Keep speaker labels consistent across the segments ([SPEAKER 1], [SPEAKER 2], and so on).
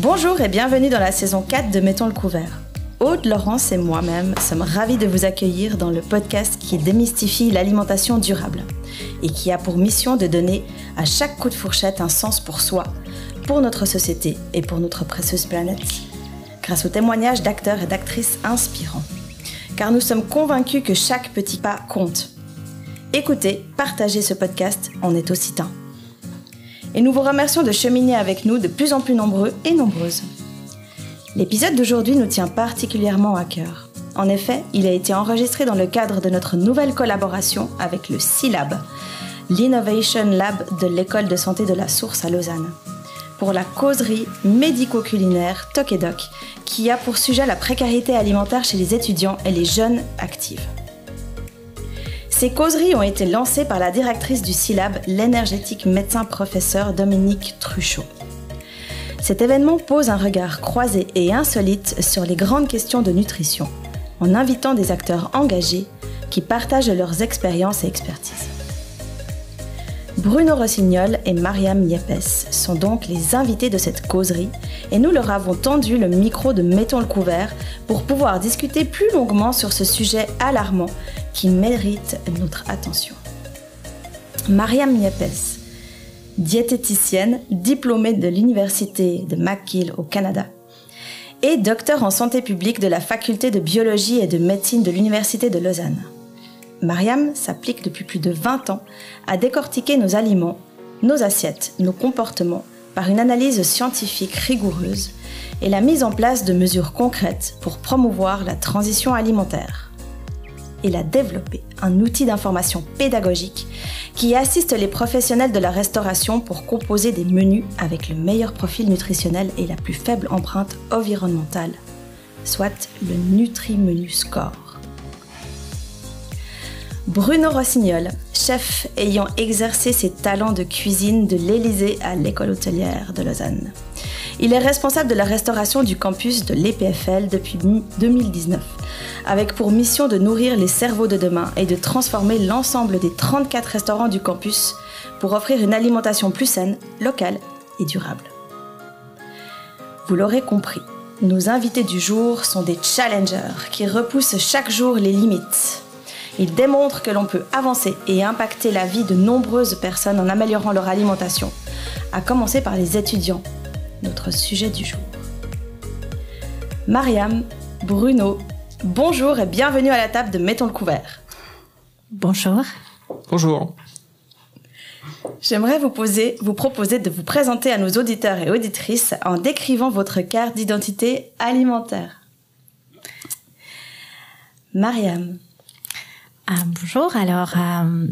[SPEAKER 1] Bonjour et bienvenue dans la saison 4 de Mettons le couvert. Aude, Laurence et moi-même sommes ravis de vous accueillir dans le podcast qui démystifie l'alimentation durable et qui a pour mission de donner à chaque coup de fourchette un sens pour soi, pour notre société et pour notre précieuse planète, grâce aux témoignages d'acteurs et d'actrices inspirants. Car nous sommes convaincus que chaque petit pas compte. Écoutez, partagez ce podcast, on est aussi temps. Et nous vous remercions de cheminer avec nous de plus en plus nombreux et nombreuses. L'épisode d'aujourd'hui nous tient particulièrement à cœur. En effet, il a été enregistré dans le cadre de notre nouvelle collaboration avec le CILAB, l'Innovation Lab de l'École de santé de la Source à Lausanne, pour la causerie médico-culinaire Toc et Doc, qui a pour sujet la précarité alimentaire chez les étudiants et les jeunes actifs. Ces causeries ont été lancées par la directrice du CILAB, l'énergétique médecin-professeur Dominique Truchot. Cet événement pose un regard croisé et insolite sur les grandes questions de nutrition, en invitant des acteurs engagés qui partagent leurs expériences et expertises. Bruno Rossignol et Mariam Yepes sont donc les invités de cette causerie et nous leur avons tendu le micro de Mettons le couvert pour pouvoir discuter plus longuement sur ce sujet alarmant qui mérite notre attention. Mariam Yepes diététicienne, diplômée de l'Université de McGill au Canada, et docteur en santé publique de la faculté de biologie et de médecine de l'Université de Lausanne. Mariam s'applique depuis plus de 20 ans à décortiquer nos aliments, nos assiettes, nos comportements par une analyse scientifique rigoureuse et la mise en place de mesures concrètes pour promouvoir la transition alimentaire il a développé un outil d'information pédagogique qui assiste les professionnels de la restauration pour composer des menus avec le meilleur profil nutritionnel et la plus faible empreinte environnementale, soit le Nutri-Menu Score. Bruno Rossignol, chef ayant exercé ses talents de cuisine de l'Élysée à l'école hôtelière de Lausanne. Il est responsable de la restauration du campus de l'EPFL depuis 2019 avec pour mission de nourrir les cerveaux de demain et de transformer l'ensemble des 34 restaurants du campus pour offrir une alimentation plus saine, locale et durable. Vous l'aurez compris, nos invités du jour sont des challengers qui repoussent chaque jour les limites. Ils démontrent que l'on peut avancer et impacter la vie de nombreuses personnes en améliorant leur alimentation, à commencer par les étudiants, notre sujet du jour. Mariam, Bruno Bonjour et bienvenue à la table de Mettons le couvert.
[SPEAKER 2] Bonjour.
[SPEAKER 3] Bonjour.
[SPEAKER 1] J'aimerais vous, vous proposer de vous présenter à nos auditeurs et auditrices en décrivant votre carte d'identité alimentaire. Mariam.
[SPEAKER 2] Ah, bonjour, alors euh,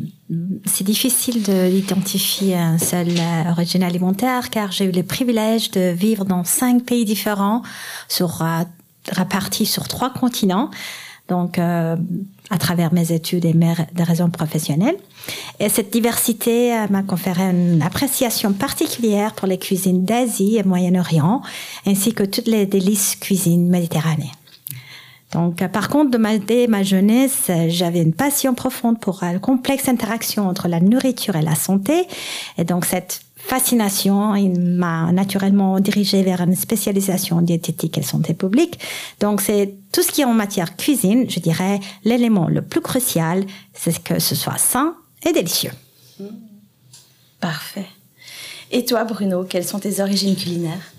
[SPEAKER 2] c'est difficile d'identifier un seul euh, origine alimentaire car j'ai eu le privilège de vivre dans cinq pays différents sur euh, répartis sur trois continents, donc euh, à travers mes études et mes raisons professionnelles. Et cette diversité euh, m'a conféré une appréciation particulière pour les cuisines d'Asie et Moyen-Orient, ainsi que toutes les délices cuisines méditerranéennes. Donc, euh, par contre, de ma, dès ma jeunesse, j'avais une passion profonde pour la complexe interaction entre la nourriture et la santé. Et donc, cette fascination. Il m'a naturellement dirigé vers une spécialisation en diététique et santé publique. Donc, c'est tout ce qui est en matière cuisine, je dirais, l'élément le plus crucial, c'est que ce soit sain et délicieux.
[SPEAKER 1] Parfait. Et toi, Bruno, quelles sont tes origines culinaires?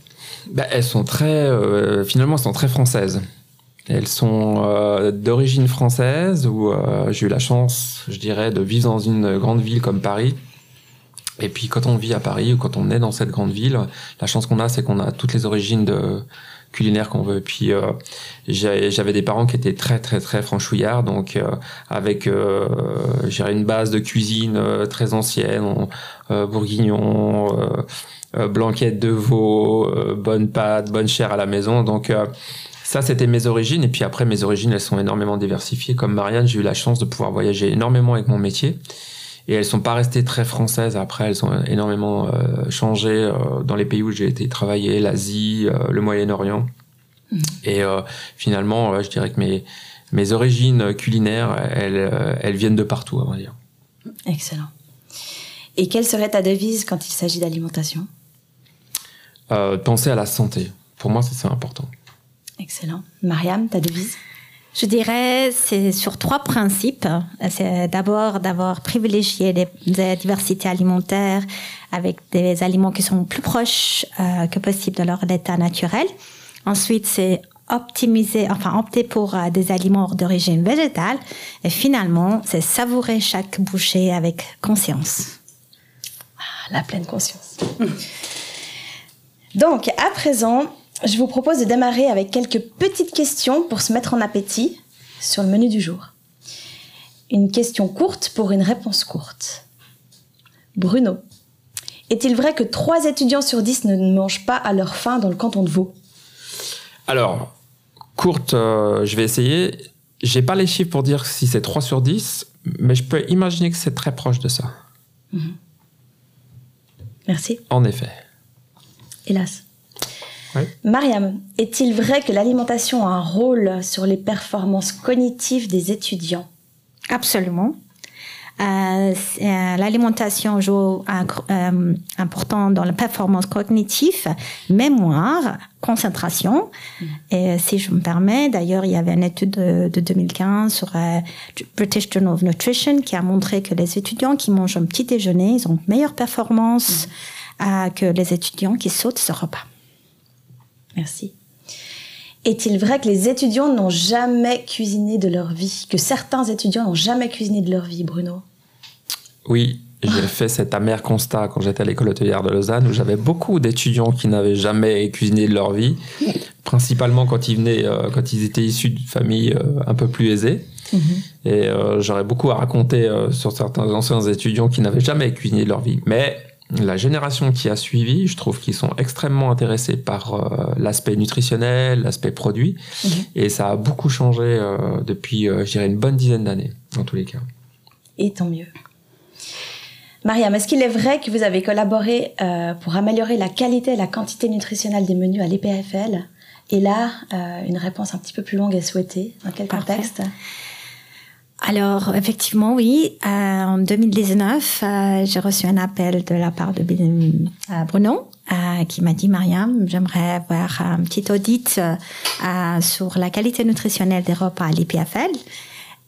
[SPEAKER 3] Bah, Elles sont très, euh, finalement, elles sont très françaises. Elles sont euh, d'origine française, où euh, j'ai eu la chance, je dirais, de vivre dans une grande ville comme Paris, et puis quand on vit à Paris ou quand on est dans cette grande ville, la chance qu'on a, c'est qu'on a toutes les origines de culinaires qu'on veut. Puis euh, j'avais des parents qui étaient très très très franchouillards, donc euh, avec euh, une base de cuisine euh, très ancienne, euh, bourguignon, blanquette de veau, bonne pâte, bonne chair à la maison. Donc ça, c'était mes origines. Et puis après, mes origines, elles sont énormément diversifiées. Comme Marianne, j'ai eu la chance de pouvoir voyager énormément avec mon métier et elles sont pas restées très françaises. Après, elles ont énormément euh, changé euh, dans les pays où j'ai été travailler, l'Asie, euh, le Moyen-Orient. Mmh. Et finalement, je dirais que mes mes origines culinaires, elles, elles viennent de partout, à vrai dire.
[SPEAKER 1] Excellent. Et quelle serait ta devise quand il s'agit d'alimentation?
[SPEAKER 3] Penser à la santé. Pour moi, c'est important.
[SPEAKER 1] Excellent. Mariam, ta devise?
[SPEAKER 2] Je dirais c'est sur trois principes. C'est d'abord d'avoir privilégié les, diversités alimentaires avec des aliments qui sont plus proches euh, que possible de leur état naturel. Ensuite, c'est optimiser, enfin opter pour euh, des aliments d'origine végétale. Et finalement, c'est savourer chaque bouchée avec conscience.
[SPEAKER 1] Ah, la pleine conscience. Donc, à présent, je vous propose de démarrer avec quelques petites questions pour se mettre en appétit sur le menu du jour. Une question courte pour une réponse courte. Bruno, est-il vrai que 3 étudiants sur 10 ne mangent pas à leur faim dans le canton de Vaud?
[SPEAKER 3] Alors, courte, euh, je vais essayer. J'ai pas les chiffres pour dire si c'est 3 sur 10, mais je peux imaginer que c'est très proche de ça. Mhm.
[SPEAKER 1] Merci.
[SPEAKER 3] En effet.
[SPEAKER 1] Hélas. Mariam, est-il vrai que l'alimentation a un rôle sur les performances cognitives des étudiants?
[SPEAKER 2] Absolument. Euh, euh, l'alimentation joue un euh, important dans la performance cognitive, mémoire, concentration. Mm. Et si je me permets, d'ailleurs, il y avait une étude de, 2015 sur British Journal of Nutrition qui a montré que les étudiants qui mangent un petit déjeuner, ils ont meilleure performance mm. que les étudiants qui sautent ce repas.
[SPEAKER 1] Merci. Est-il vrai que les étudiants n'ont jamais cuisiné de leur vie Que certains étudiants n'ont jamais cuisiné de leur vie, Bruno?
[SPEAKER 3] Oui, j'ai fait cet amer constat quand j'étais à l'école hôtelière de Lausanne où j'avais beaucoup d'étudiants qui n'avaient jamais cuisiné de leur vie, principalement quand ils venaient, euh, quand ils étaient issus de familles euh, un peu plus aisées. Mhm. Et euh, j'aurais beaucoup à raconter sur certains anciens étudiants qui n'avaient jamais cuisiné de leur vie. Mais la génération qui a suivi, je trouve qu'ils sont extrêmement intéressés par euh, l'aspect nutritionnel, l'aspect produit, mhm. et ça a beaucoup changé euh, depuis, euh, je dirais, une bonne dizaine d'années, dans tous les cas.
[SPEAKER 1] Et tant mieux. Mariam, est-ce qu'il est vrai que vous avez collaboré pour améliorer la qualité et la quantité nutritionnelle des menus à l'EPFL Et là, une réponse un petit peu plus longue est souhaitée. Dans quel contexte?
[SPEAKER 2] Alors effectivement oui, euh, en 2019 euh, j'ai reçu un appel de la part de euh, Bruno qui m'a dit Mariam j'aimerais avoir un petit audit sur la qualité nutritionnelle des repas à l'IPFL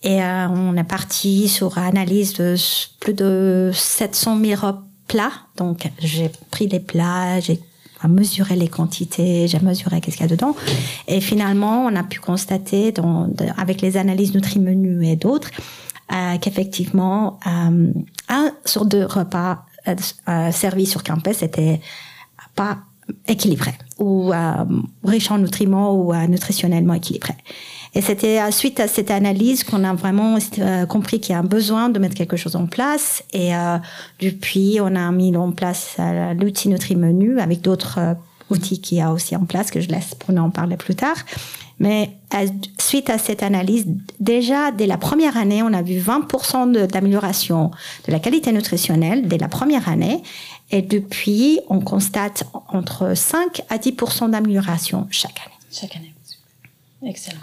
[SPEAKER 2] et on est parti sur analyse de plus de 700 000 plats donc j'ai pris les plats j'ai à mesurer les quantités, j'ai mesuré qu'est-ce qu'il y a dedans. Et finalement, on a pu constater avec les analyses Nutri-Menu et d'autres euh, qu'effectivement, euh, un sur deux repas euh, euh servis sur campus était pas équilibré ou riche en nutriments ou nutritionnellement équilibré. Et c'était suite à cette analyse qu'on a vraiment euh, compris qu'il y a un besoin de mettre quelque chose en place. Et euh, depuis, on a mis en place euh, l'outil Nutri-Menu avec d'autres outils qu'il y a aussi en place que je laisse pour en parler plus tard. Mais suite à cette analyse, déjà dès la première année, on a vu 20% d'amélioration de, la qualité nutritionnelle dès la première année. Et depuis, on constate entre 5 à 10% d'amélioration chaque année.
[SPEAKER 1] Chaque année. Excellent.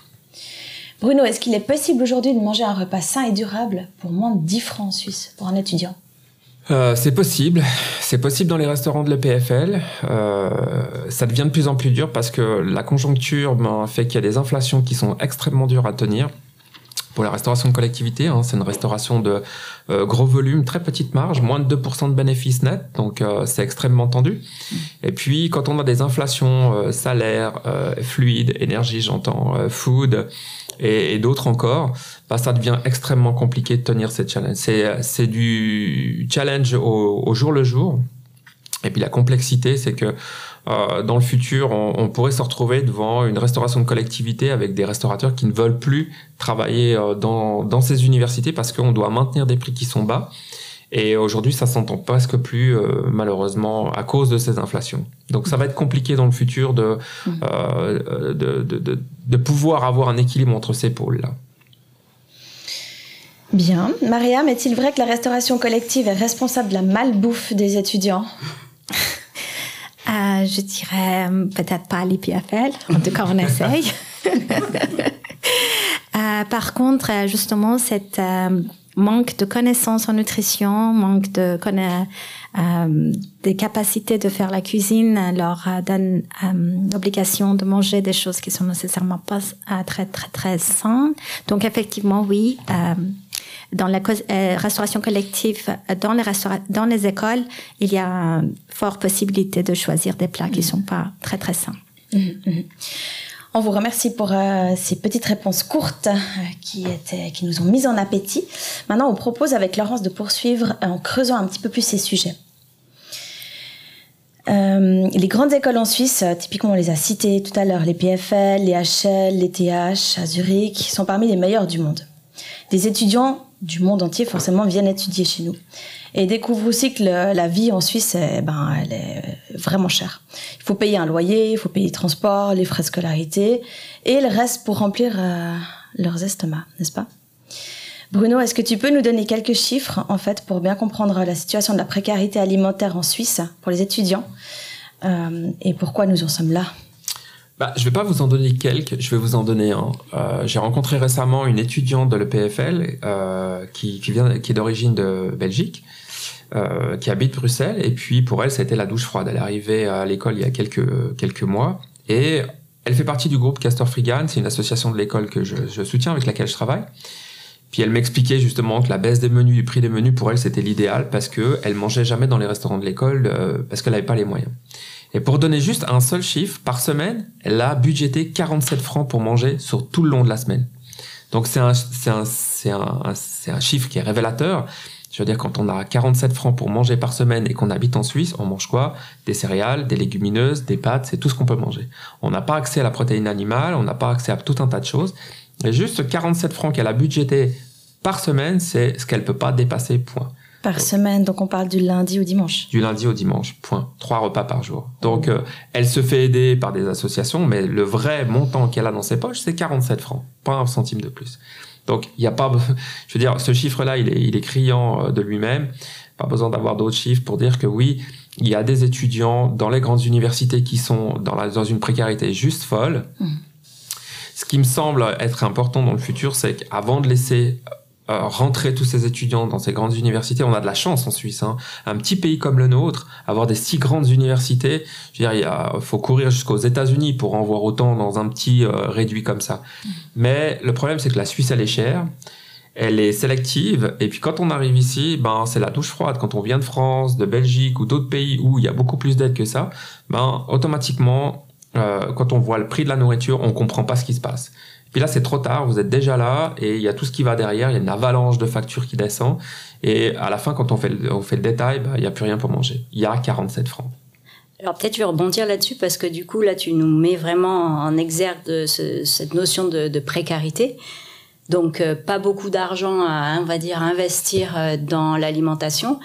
[SPEAKER 1] Bruno, est-ce qu'il est possible aujourd'hui de manger un repas sain et durable pour moins de 10 francs en Suisse pour un étudiant?
[SPEAKER 3] Euh, c'est possible, c'est possible dans les restaurants de l'EPFL. Euh, ça devient de plus en plus dur parce que la conjoncture ben, fait qu'il y a des inflations qui sont extrêmement dures à tenir pour la restauration de collectivité. Hein, c'est une restauration de euh, gros volume, très petite marge, moins de 2% de bénéfices nets, donc euh, c'est extrêmement tendu. Et puis quand on a des inflations euh, salaires, fluides, énergie, j'entends, food et, et d'autres encore, bah, ça devient extrêmement compliqué de tenir cette challenge. C'est, c'est du challenge au, au jour le jour. Et puis la complexité, c'est que euh, dans le futur, on, pourrait se retrouver devant une restauration de collectivité avec des restaurateurs qui ne veulent plus travailler euh, dans, dans ces universités parce qu'on doit maintenir des prix qui sont bas. Et aujourd'hui, ça s'entend presque plus, euh, malheureusement, à cause de ces inflations. Donc, ça va être compliqué dans le futur de, mmh. de, de, de, de, pouvoir avoir un équilibre entre ces pôles-là.
[SPEAKER 1] Bien. Mariam, est-il vrai que la restauration collective est responsable de la malbouffe des étudiants?
[SPEAKER 2] Euh, je dirais euh, peut-être pas l'IPFL. En tout cas, on essaye. euh, par contre, euh, justement, cette manque de connaissances en nutrition, manque de euh, des capacités de faire la cuisine, leur donne l'obligation de manger des choses qui sont nécessairement pas très très très saines. Donc effectivement, oui. dans la restauration collective, dans les dans les écoles, il y a une forte possibilité de choisir des plats qui sont pas très très sains. Mmh, mmh.
[SPEAKER 1] On vous remercie pour euh, ces petites réponses courtes euh, qui, nous ont mis en appétit. Maintenant, on propose avec Laurence de poursuivre en creusant un petit peu plus ces sujets. Euh, les grandes écoles en Suisse, typiquement on les a citées tout à l'heure, les PFL, les HL, les TH à Zurich, sont parmi les meilleurs du monde. Des étudiants du monde entier forcément viennent étudier chez nous et découvrent aussi que la vie en Suisse, eh ben, elle est vraiment chère. Il faut payer un loyer, il faut payer le transport, les frais de scolarité, et le reste pour remplir euh, leurs estomacs, n'est-ce pas? Bruno, est-ce que tu peux nous donner quelques chiffres, en fait, pour bien comprendre la situation de la précarité alimentaire en Suisse pour les étudiants euh, et pourquoi nous en sommes là?
[SPEAKER 3] Bah, je ne vais pas vous en donner quelques, je vais vous en donner un. Euh, j'ai rencontré récemment une étudiante de l'EPFL qui, qui est d'origine de Belgique euh, qui habite Bruxelles. Et puis pour elle, ça a été la douche froide. Elle est arrivée à l'école il y a quelques, quelques mois. Et elle fait partie du groupe Castor Frigan. C'est une association de l'école que je, soutiens, avec laquelle je travaille. Puis elle m'expliquait justement que la baisse des menus, du prix des menus, pour elle, c'était l'idéal parce que elle mangeait jamais dans les restaurants de l'école euh, parce qu'elle n'avait pas les moyens. Et pour donner juste un seul chiffre, par semaine, elle a budgété 47 francs pour manger sur tout le long de la semaine. Donc c'est un, un, un, un chiffre qui est révélateur. Je veux dire, quand on a 47 francs pour manger par semaine et qu'on habite en Suisse, on mange quoi? Des céréales, des légumineuses, des pâtes, c'est tout ce qu'on peut manger. On n'a pas accès à la protéine animale, on n'a pas accès à tout un tas de choses. Et juste 47 francs qu'elle a budgété par semaine, c'est ce qu'elle peut pas dépasser, point.
[SPEAKER 1] Par semaine, donc on parle du lundi au dimanche.
[SPEAKER 3] Du lundi au dimanche, point. Trois repas par jour. Donc euh, elle se fait aider par des associations, mais le vrai montant qu'elle a dans ses poches, c'est 47 francs, pas un centime de plus. Donc, il n'y a pas, je veux dire, ce chiffre-là, il est, il est criant euh, de lui-même. Pas besoin d'avoir d'autres chiffres pour dire que oui, il y a des étudiants dans les grandes universités qui sont dans, la, dans une précarité juste folle. Mmh. Ce qui me semble être important dans le futur, c'est qu'avant de laisser euh, rentrer tous ces étudiants dans ces grandes universités. On a de la chance en Suisse. Hein. Un petit pays comme le nôtre, avoir des si grandes universités, je veux dire, il y a, faut courir jusqu'aux États-Unis pour en voir autant dans un petit euh, réduit comme ça. Mm. Mais le problème, c'est que la Suisse, elle est chère. Elle est sélective et puis quand on arrive ici, ben c'est la douche froide. Quand on vient de France, de Belgique ou d'autres pays où il y a beaucoup plus d'aide que ça, ben automatiquement, euh, quand on voit le prix de la nourriture, on comprend pas ce qui se passe. Puis là, c'est trop tard, vous êtes déjà là et il y a tout ce qui va derrière, il y a une avalanche de factures qui descend. Et à la fin, quand on fait le, on fait le détail, bah, il n'y a plus rien pour manger. Il y a 47 francs.
[SPEAKER 4] Alors peut-être je vais rebondir là-dessus parce que du coup, là, tu nous mets vraiment en exergue cette notion de, précarité. Donc, euh, pas beaucoup d'argent à, on va dire, investir euh, dans l'alimentation.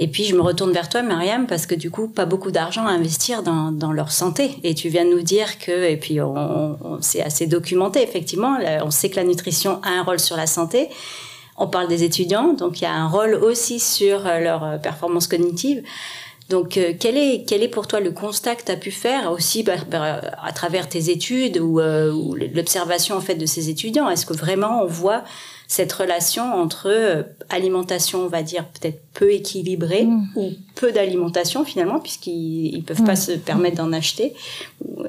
[SPEAKER 4] Et puis je me retourne vers toi, Myriam, parce que du coup, pas beaucoup d'argent à investir dans, dans, leur santé. Et tu viens de nous dire que, et puis on, on c'est assez documenté, effectivement, on sait que la nutrition a un rôle sur la santé. On parle des étudiants, donc il y a un rôle aussi sur euh, leur euh, performance cognitive. Donc, euh, quel, est, quel est pour toi le constat que tu as pu faire aussi bah, bah, à travers tes études ou, ou l'observation en fait de ces étudiants? Est-ce que vraiment on voit cette relation entre euh, alimentation, on va dire, peut-être peu équilibrée mm. ou peu d'alimentation finalement, puisqu'ils ne peuvent pas mm. se permettre d'en acheter,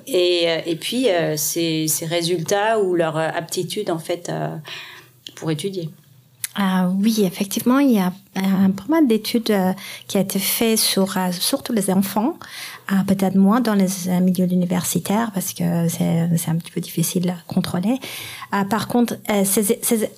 [SPEAKER 4] et, euh, et puis euh, ces, ces, résultats ou leur aptitude en fait pour étudier.
[SPEAKER 2] Ah, oui, effectivement, il y a un pas mal d'études qui a été fait sur surtout les enfants, peut-être moins dans les milieux universitaires parce que c'est un petit peu difficile à contrôler. Euh, par contre, euh,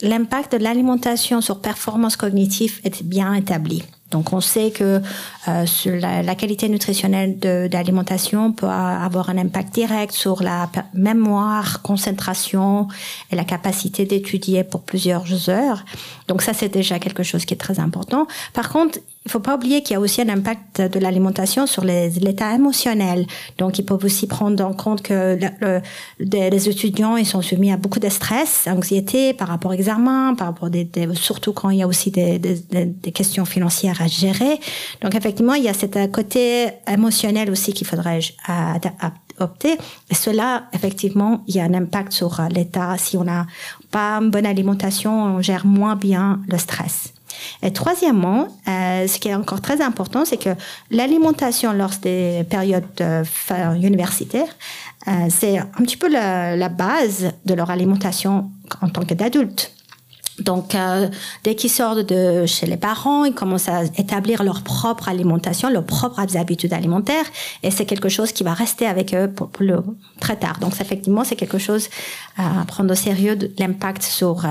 [SPEAKER 2] l'impact de l'alimentation sur performance cognitive est bien établi. Donc, on sait que euh, la, la, qualité nutritionnelle de, l'alimentation peut avoir un impact direct sur la mémoire, concentration et la capacité d'étudier pour plusieurs heures. Donc, ça, c'est déjà quelque chose qui est très important. Par contre, il faut pas oublier qu'il y a aussi un impact de l'alimentation sur l'état émotionnel. Donc, ils peuvent aussi prendre en compte que les étudiants, ils sont soumis à beaucoup de stress, anxiété par rapport aux examens, par rapport des, surtout quand il y a aussi des, des, questions financières à gérer. Donc, effectivement, il y a cet côté émotionnel aussi qu'il faudrait opter. Et cela, effectivement, il y a un impact sur l'état. Si on n'a pas une bonne alimentation, on gère moins bien le stress. Et troisièmement, euh, ce qui est encore très important, c'est que l'alimentation lors des périodes euh, universitaires, euh, c'est un petit peu la, la, base de leur alimentation en tant qu'adultes. Donc, euh, dès qu'ils sortent de chez les parents, ils commencent à établir leur propre alimentation, leurs propres habitudes alimentaires, et c'est quelque chose qui va rester avec eux pour, le, très tard. Donc, effectivement, c'est quelque chose à prendre au sérieux, l'impact sur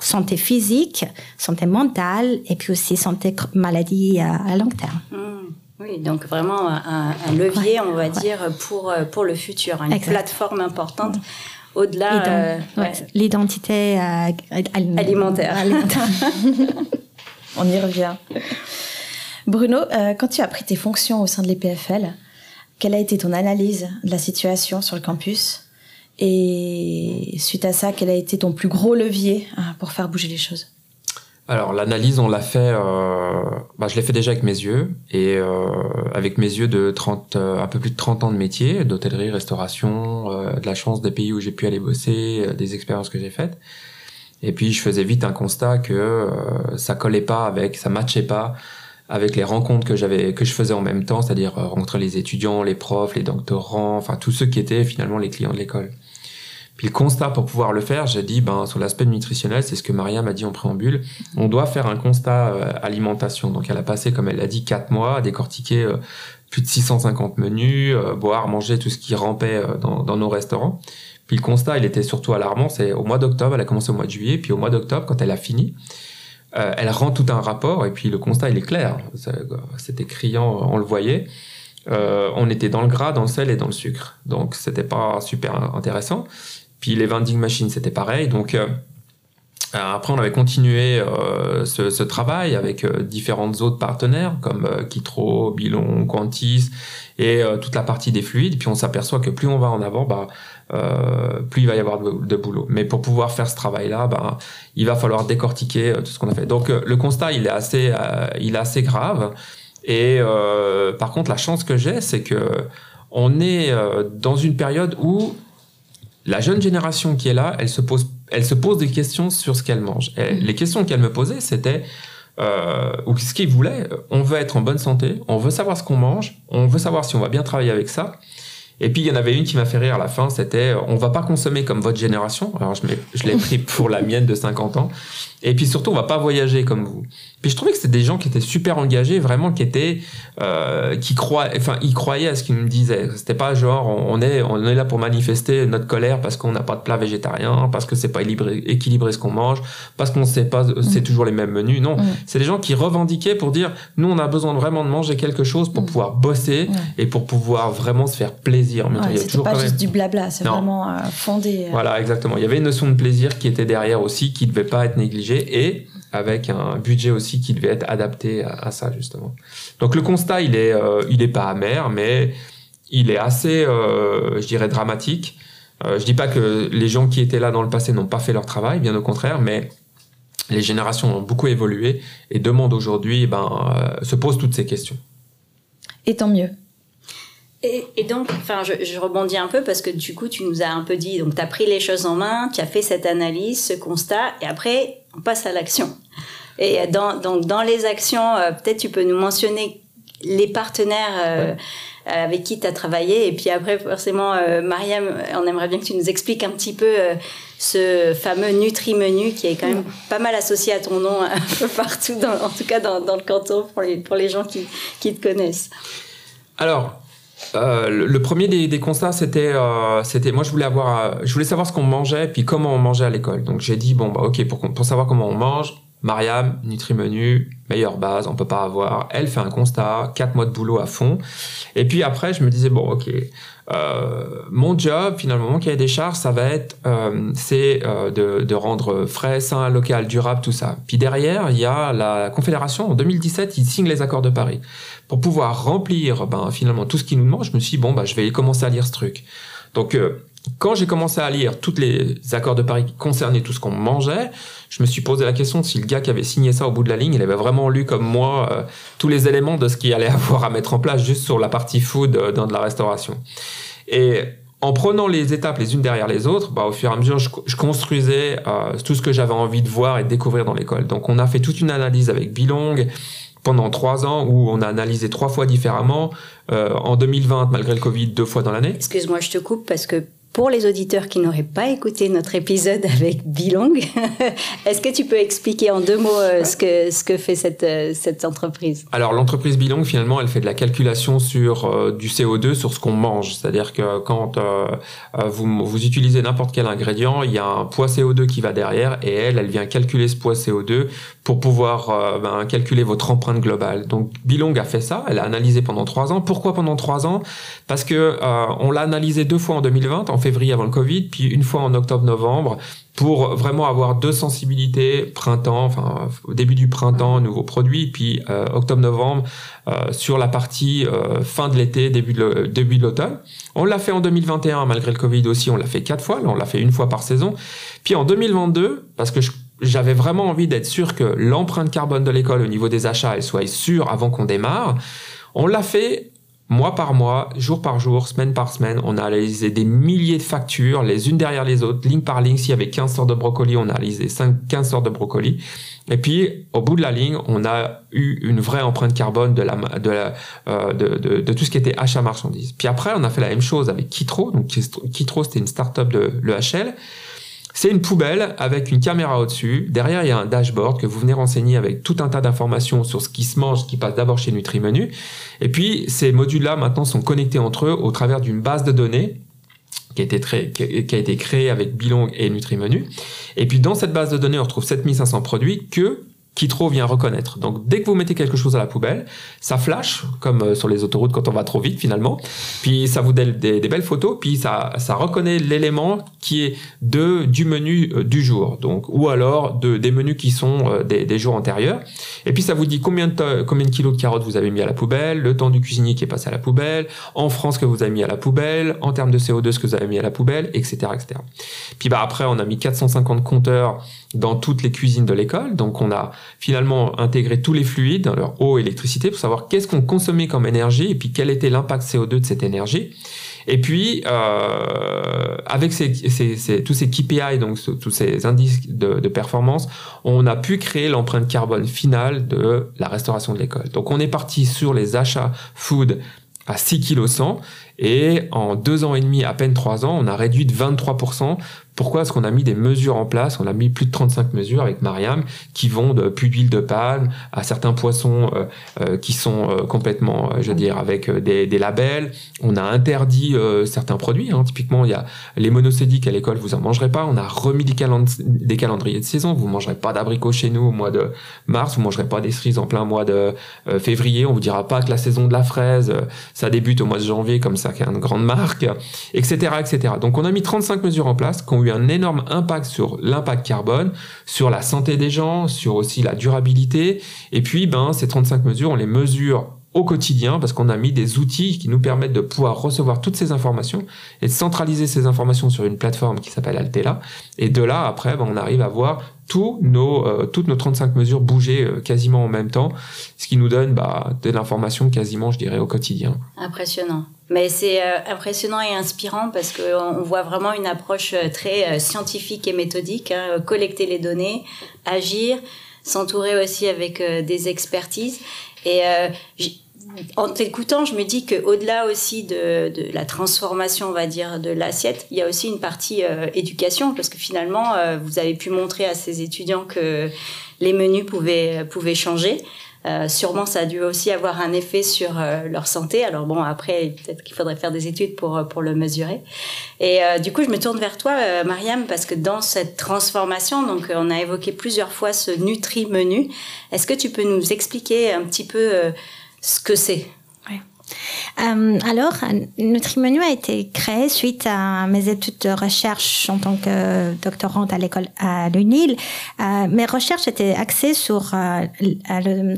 [SPEAKER 2] santé physique, santé mentale et puis aussi santé maladie à, long terme.
[SPEAKER 4] Mmh. Oui, donc vraiment un, levier, on va dire, pour, pour le futur, une plateforme importante. Au-delà.
[SPEAKER 2] Euh, l'identité euh,
[SPEAKER 4] alimentaire.
[SPEAKER 1] on y revient. Bruno, euh, quand tu as pris tes fonctions au sein de l'EPFL, quelle a été ton analyse de la situation sur le campus? Et suite à ça, quel a été ton plus gros levier hein, pour faire bouger les choses?
[SPEAKER 3] Alors l'analyse, on l'a fait, euh, bah, je l'ai fait déjà avec mes yeux et euh, avec mes yeux de 30, euh, un peu plus de 30 ans de métier, d'hôtellerie, restauration, de la chance des pays où j'ai pu aller bosser, des expériences que j'ai faites. Et puis je faisais vite un constat que ça collait pas avec, ça matchait pas avec les rencontres que j'avais que je faisais en même temps, c'est-à-dire rencontrer les étudiants, les profs, les doctorants, enfin tous ceux qui étaient finalement les clients de l'école. Puis le constat pour pouvoir le faire, j'ai dit, ben, sur l'aspect nutritionnel, c'est ce que Maria m'a dit en préambule, on doit faire un constat euh, alimentation. Donc elle a passé, comme elle l'a dit, quatre mois à décortiquer euh, plus de 650 menus, euh, boire, manger tout ce qui rampait dans, dans, nos restaurants. Puis le constat, il était surtout alarmant, c'est au mois d'octobre, elle a commencé au mois de juillet, puis au mois d'octobre, quand elle a fini, elle rend tout un rapport, et puis le constat, il est clair. C'était criant, on le voyait. on était dans le gras, dans le sel et dans le sucre. Donc c'était pas super intéressant. Puis les vending machines, c'était pareil. Donc euh, après, on avait continué euh, ce, travail avec euh, différentes autres partenaires comme Kitro, Bilon, Quantis et toute la partie des fluides. Puis on s'aperçoit que plus on va en avant, bah, plus il va y avoir de, boulot. Mais pour pouvoir faire ce travail-là, bah, il va falloir décortiquer tout ce qu'on a fait. Donc le constat, il est assez, il est assez grave. Et par contre, la chance que j'ai, c'est que on est dans une période où la jeune génération qui est là, elle se pose, elle se pose des questions sur ce qu'elle mange. Mm. les questions qu'elle me posait, c'était euh, ou ce qu'ils voulaient, on veut être en bonne santé, on veut savoir ce qu'on mange, on veut savoir si on va bien travailler avec ça. Et puis il y en avait une qui m'a fait rire à la fin, c'était on va pas consommer comme votre génération. Alors je, je l'ai pris pour la mienne de 50 ans. Et puis surtout on va pas voyager comme vous. Puis je trouvais que c'était des gens qui étaient super engagés, vraiment qui étaient, euh, qui croient, enfin, ils croyaient à ce qu'ils me disaient. C'était pas genre, on est, on est là pour manifester notre colère parce qu'on n'a pas de plat végétarien, parce que c'est pas équilibré, ce qu'on mange, parce qu'on sait pas, c'est mm. toujours les mêmes menus. Non, mm. c'est des gens qui revendiquaient pour dire, nous, on a besoin vraiment de manger quelque chose pour mm. pouvoir bosser et pour pouvoir vraiment se faire plaisir.
[SPEAKER 1] Mais c'est pas juste du blabla, c'est vraiment euh, fondé.
[SPEAKER 3] Euh. Voilà, exactement. Il y avait une notion de plaisir qui était derrière aussi, qui ne devait pas être négligée et avec un budget aussi qui devait être adapté à, ça justement. Donc le constat il est euh, il est pas amer mais il est assez euh, je dirais dramatique. Euh, je dis pas que les gens qui étaient là dans le passé n'ont pas fait leur travail, bien au contraire, mais les générations ont beaucoup évolué et demandent aujourd'hui, eh ben, se posent toutes ces questions.
[SPEAKER 1] Et tant mieux.
[SPEAKER 4] Et, donc, enfin, je, je, rebondis un peu parce que du coup, tu nous as un peu dit, donc tu as pris les choses en main, tu as fait cette analyse, ce constat, et après, on passe à l'action. Et dans, donc, dans les actions, euh, peut-être tu peux nous mentionner les partenaires euh, avec qui tu as travaillé. Et puis après, forcément, euh, Mariam, on aimerait bien que tu nous expliques un petit peu ce fameux Nutri-Menu qui est quand même pas mal associé à ton nom un peu partout, dans, en tout cas dans, dans, le canton, pour les, pour les gens qui, qui te connaissent.
[SPEAKER 3] Alors, le premier des, des constats, c'était, c'était, moi je voulais avoir, je voulais savoir ce qu'on mangeait, puis comment on mangeait à l'école. Donc j'ai dit bon bah ok pour, pour savoir comment on mange, Mariam, Nutri-Menu, meilleure base, on peut pas avoir. Elle fait un constat, quatre mois de boulot à fond. Et puis après, je me disais, bon, ok, euh, mon job, finalement, qui a des charges, ça va être, euh, c'est euh, de, de, rendre frais, sain, local, durable, tout ça. Puis derrière, il y a la Confédération. En 2017, ils signent les accords de Paris. Pour pouvoir remplir, ben, finalement, tout ce qui nous demande, je me suis dit, bon, bah, je vais commencer à lire ce truc. Donc, quand j'ai commencé à lire tous les accords de Paris qui concernaient tout ce qu'on mangeait, je me suis posé la question si le gars qui avait signé ça au bout de la ligne, il avait vraiment lu comme moi euh, tous les éléments de ce qu'il allait avoir à mettre en place juste sur la partie food euh, dans de la restauration. Et en prenant les étapes les unes derrière les autres, bah, au fur et à mesure, je, construisais euh, tout ce que j'avais envie de voir et de découvrir dans l'école. Donc on a fait toute une analyse avec Bilong pendant trois ans où on a analysé trois fois différemment. en 2020, malgré le Covid, deux fois dans l'année.
[SPEAKER 4] Excuse-moi, je te coupe parce que pour les auditeurs qui n'auraient pas écouté notre épisode avec Bilong, est-ce que tu peux expliquer en deux mots euh, ce, que, ce que fait cette, euh, cette entreprise?
[SPEAKER 3] Alors l'entreprise Bilong, finalement, elle fait de la calculation sur euh, du CO2, sur ce qu'on mange. C'est-à-dire que quand vous, vous utilisez n'importe quel ingrédient, il y a un poids CO2 qui va derrière et elle, elle vient calculer ce poids CO2 pour pouvoir ben, calculer votre empreinte globale. Donc Bilong a fait ça, elle a analysé pendant trois ans. Pourquoi pendant trois ans? Parce que on l'a analysé deux fois en 2020 février avant le Covid, puis une fois en octobre-novembre pour vraiment avoir deux sensibilités printemps, enfin au début du printemps, nouveaux produits, puis euh, octobre-novembre euh, sur la partie euh, fin de l'été, début de, début de l'automne. On l'a fait en 2021 malgré le Covid aussi, on l'a fait quatre fois, là on l'a fait une fois par saison. Puis en 2022, parce que j'avais vraiment envie d'être sûr que l'empreinte carbone de l'école au niveau des achats, elle soit sûre avant qu'on démarre. On l'a fait mois par mois, jour par jour, semaine par semaine, on a analysé des milliers de factures, les unes derrière les autres, ligne par ligne. S'il y avait 15 sortes de brocolis, on a analysé 5, 15 sortes de brocolis. Et puis, au bout de la ligne, on a eu une vraie empreinte carbone euh, de, de, tout ce qui était achat marchandises. Puis après, on a fait la même chose avec Kitro. Donc, Kitro, c'était une start-up de l'EHL. C'est une poubelle avec une caméra au-dessus. Derrière, il y a un dashboard que vous venez renseigner avec tout un tas d'informations sur ce qui se mange, ce qui passe d'abord chez NutriMenu. Et puis, ces modules-là, maintenant, sont connectés entre eux au travers d'une base de données qui a été, créée avec Bilong et NutriMenu. Et puis, dans cette base de données, on retrouve 7500 produits que trop vient reconnaître. Donc dès que vous mettez quelque chose à la poubelle, ça flash, comme euh, sur les autoroutes quand on va trop vite finalement, puis ça vous donne des, belles photos, puis ça, ça reconnaît l'élément qui est de, du menu euh, du jour, donc ou alors de, des menus qui sont euh, des, des, jours antérieurs. Et puis ça vous dit combien de, combien de kilos de carottes vous avez mis à la poubelle, le temps du cuisinier qui est passé à la poubelle, en France que vous avez mis à la poubelle, en termes de CO2 ce que vous avez mis à la poubelle, etc. etc. Puis bah après on a mis 450 compteurs dans toutes les cuisines de l'école. Donc on a finalement intégré tous les fluides dans leur eau électricité pour savoir qu'est-ce qu'on consommait comme énergie et puis quel était l'impact CO2 de cette énergie. Et puis, euh, avec tous ces KPI, donc tous ces indices de, performance, on a pu créer l'empreinte carbone finale de la restauration de l'école. Donc, on est parti sur les achats food à 6 kg 100 et en deux ans et demi, à peine trois ans, on a réduit de 23% pourquoi est-ce qu'on a mis des mesures en place? On a mis plus de 35 mesures avec Mariam qui vont de plus d'huile de palme à certains poissons euh, euh, qui sont euh, complètement, je veux dire, avec des, labels. On a interdit certains produits. Hein. Typiquement, il y a les monocédiques à l'école, vous en mangerez pas. On a remis des, des calendriers de saison. Vous mangerez pas d'abricots chez nous au mois de mars. Vous mangerez pas des cerises en plein mois de février. On vous dira pas que la saison de la fraise, ça débute au mois de janvier comme ça, qui est une grande marque, etc., etc. Donc, on a mis 35 mesures en place un énorme impact sur l'impact carbone, sur la santé des gens, sur aussi la durabilité. Et puis, ben, ces 35 mesures, on les mesure au quotidien parce qu'on a mis des outils qui nous permettent de pouvoir recevoir toutes ces informations et de centraliser ces informations sur une plateforme qui s'appelle Altela. Et de là, après, ben, on arrive à voir tous nos, euh, toutes nos 35 mesures bouger euh, quasiment en même temps, ce qui nous donne bah, de l'information quasiment, je dirais, au quotidien.
[SPEAKER 4] Impressionnant. Mais c'est euh, impressionnant et inspirant parce qu'on voit vraiment une approche très scientifique et méthodique, hein, collecter les données, agir, s'entourer aussi avec des expertises. Et en t'écoutant, je me dis qu'au-delà aussi de, de, la transformation, on va dire, de l'assiette, il y a aussi une partie euh, éducation, parce que finalement, euh, vous avez pu montrer à ces étudiants que les menus pouvaient, pouvaient changer. Euh, sûrement, ça a dû aussi avoir un effet sur euh, leur santé. Alors bon, après, peut-être qu'il faudrait faire des études pour, pour le mesurer. Et du coup, je me tourne vers toi, Mariam, parce que dans cette transformation, donc on a évoqué plusieurs fois ce Nutri-Menu. Est-ce que tu peux nous expliquer un petit peu ce que c'est?
[SPEAKER 2] Euh, alors, Nutrimenu a été créé suite à mes études de recherche en tant que doctorante à l'école à l'UNIL. Euh, mes recherches étaient axées sur euh, le,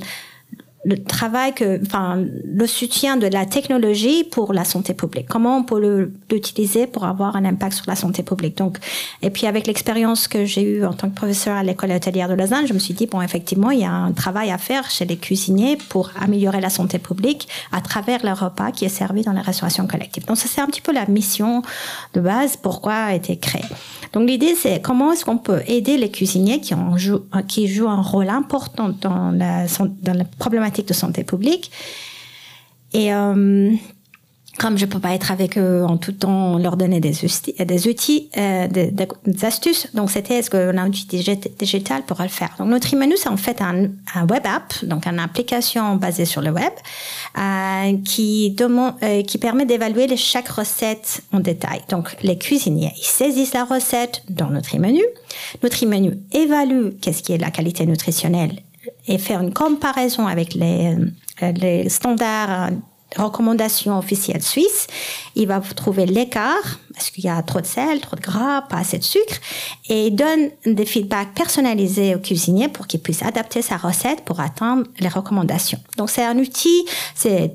[SPEAKER 2] le travail que, enfin, le soutien de la technologie pour la santé publique. Comment on peut l'utiliser pour avoir un impact sur la santé publique? Donc, et puis avec l'expérience que j'ai eue en tant que professeur à l'école hôtelière de Lausanne, je me suis dit bon, effectivement, il y a un travail à faire chez les cuisiniers pour améliorer la santé publique à travers le repas qui est servi dans la restauration collective. Donc, ça c'est un petit peu la mission de base pourquoi a été créé. Donc, l'idée c'est comment est-ce qu'on peut aider les cuisiniers qui ont qui jouent un rôle important dans la dans la problématique de santé publique. Et euh, comme je peux pas être avec eux en tout temps, leur donner des outils, euh, des, astuces. Donc c'était est-ce qu'on a un outil digital pour le faire. Donc notre menu c'est en fait un, web app, donc une application basée sur le web, euh, qui demande, qui permet d'évaluer chaque recette en détail. Donc les cuisiniers ils saisissent la recette dans notre menu. Notre menu évalue qu'est-ce qui est la qualité nutritionnelle et faire une comparaison avec les, euh, les standards euh, recommandations officielles suisses, il va trouver l'écart, est-ce qu'il y a trop de sel, trop de gras, pas assez de sucre, et il donne des feedbacks personnalisés au cuisinier pour qu'il puisse adapter sa recette pour atteindre les recommandations. Donc c'est un outil, c'est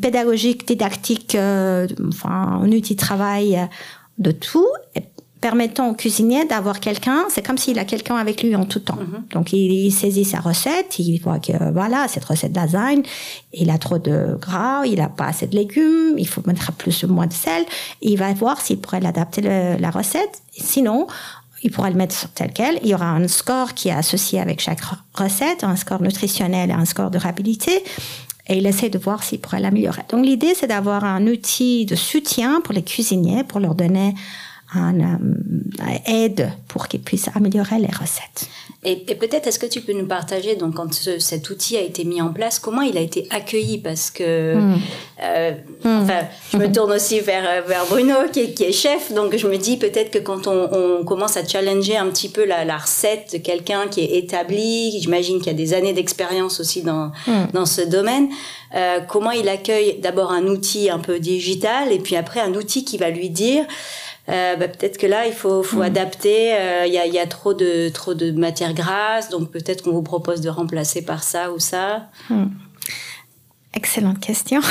[SPEAKER 2] pédagogique, didactique, euh, enfin un outil de travail de tout, permettant au cuisinier d'avoir quelqu'un, c'est comme s'il a quelqu'un avec lui en tout temps. Mhm. Donc il, saisit sa recette, il voit que voilà, cette recette lasagne, il a trop de gras, il a pas assez de légumes, il faut mettre plus ou moins de sel. Il va voir s'il pourrait l'adapter la recette. Sinon, il pourra le mettre tel quel. Il y aura un score qui est associé avec chaque recette, un score nutritionnel et un score de durabilité. Et il essaie de voir s'il pourrait l'améliorer. Donc l'idée, c'est d'avoir un outil de soutien pour les cuisiniers, pour leur donner un euh, aide pour qu'ils puissent améliorer les recettes.
[SPEAKER 4] Et, peut-être est-ce que tu peux nous partager donc quand cet outil a été mis en place, comment il a été accueilli? Parce que hmm. euh, hmm. enfin je me tourne aussi vers vers Bruno qui est, qui est chef donc je me dis peut-être que quand on, on, commence à challenger un petit peu la, la recette de quelqu'un qui est établi, j'imagine qu'il y a des années d'expérience aussi dans hmm. dans ce domaine, euh, comment il accueille d'abord un outil un peu digital et puis après un outil qui va lui dire euh, bah, peut-être que là il faut, faut mm. adapter. Il y, a, y, a, trop de trop de matières grasses, donc peut-être qu'on vous propose de remplacer par ça ou ça. Mm.
[SPEAKER 2] Excellente question.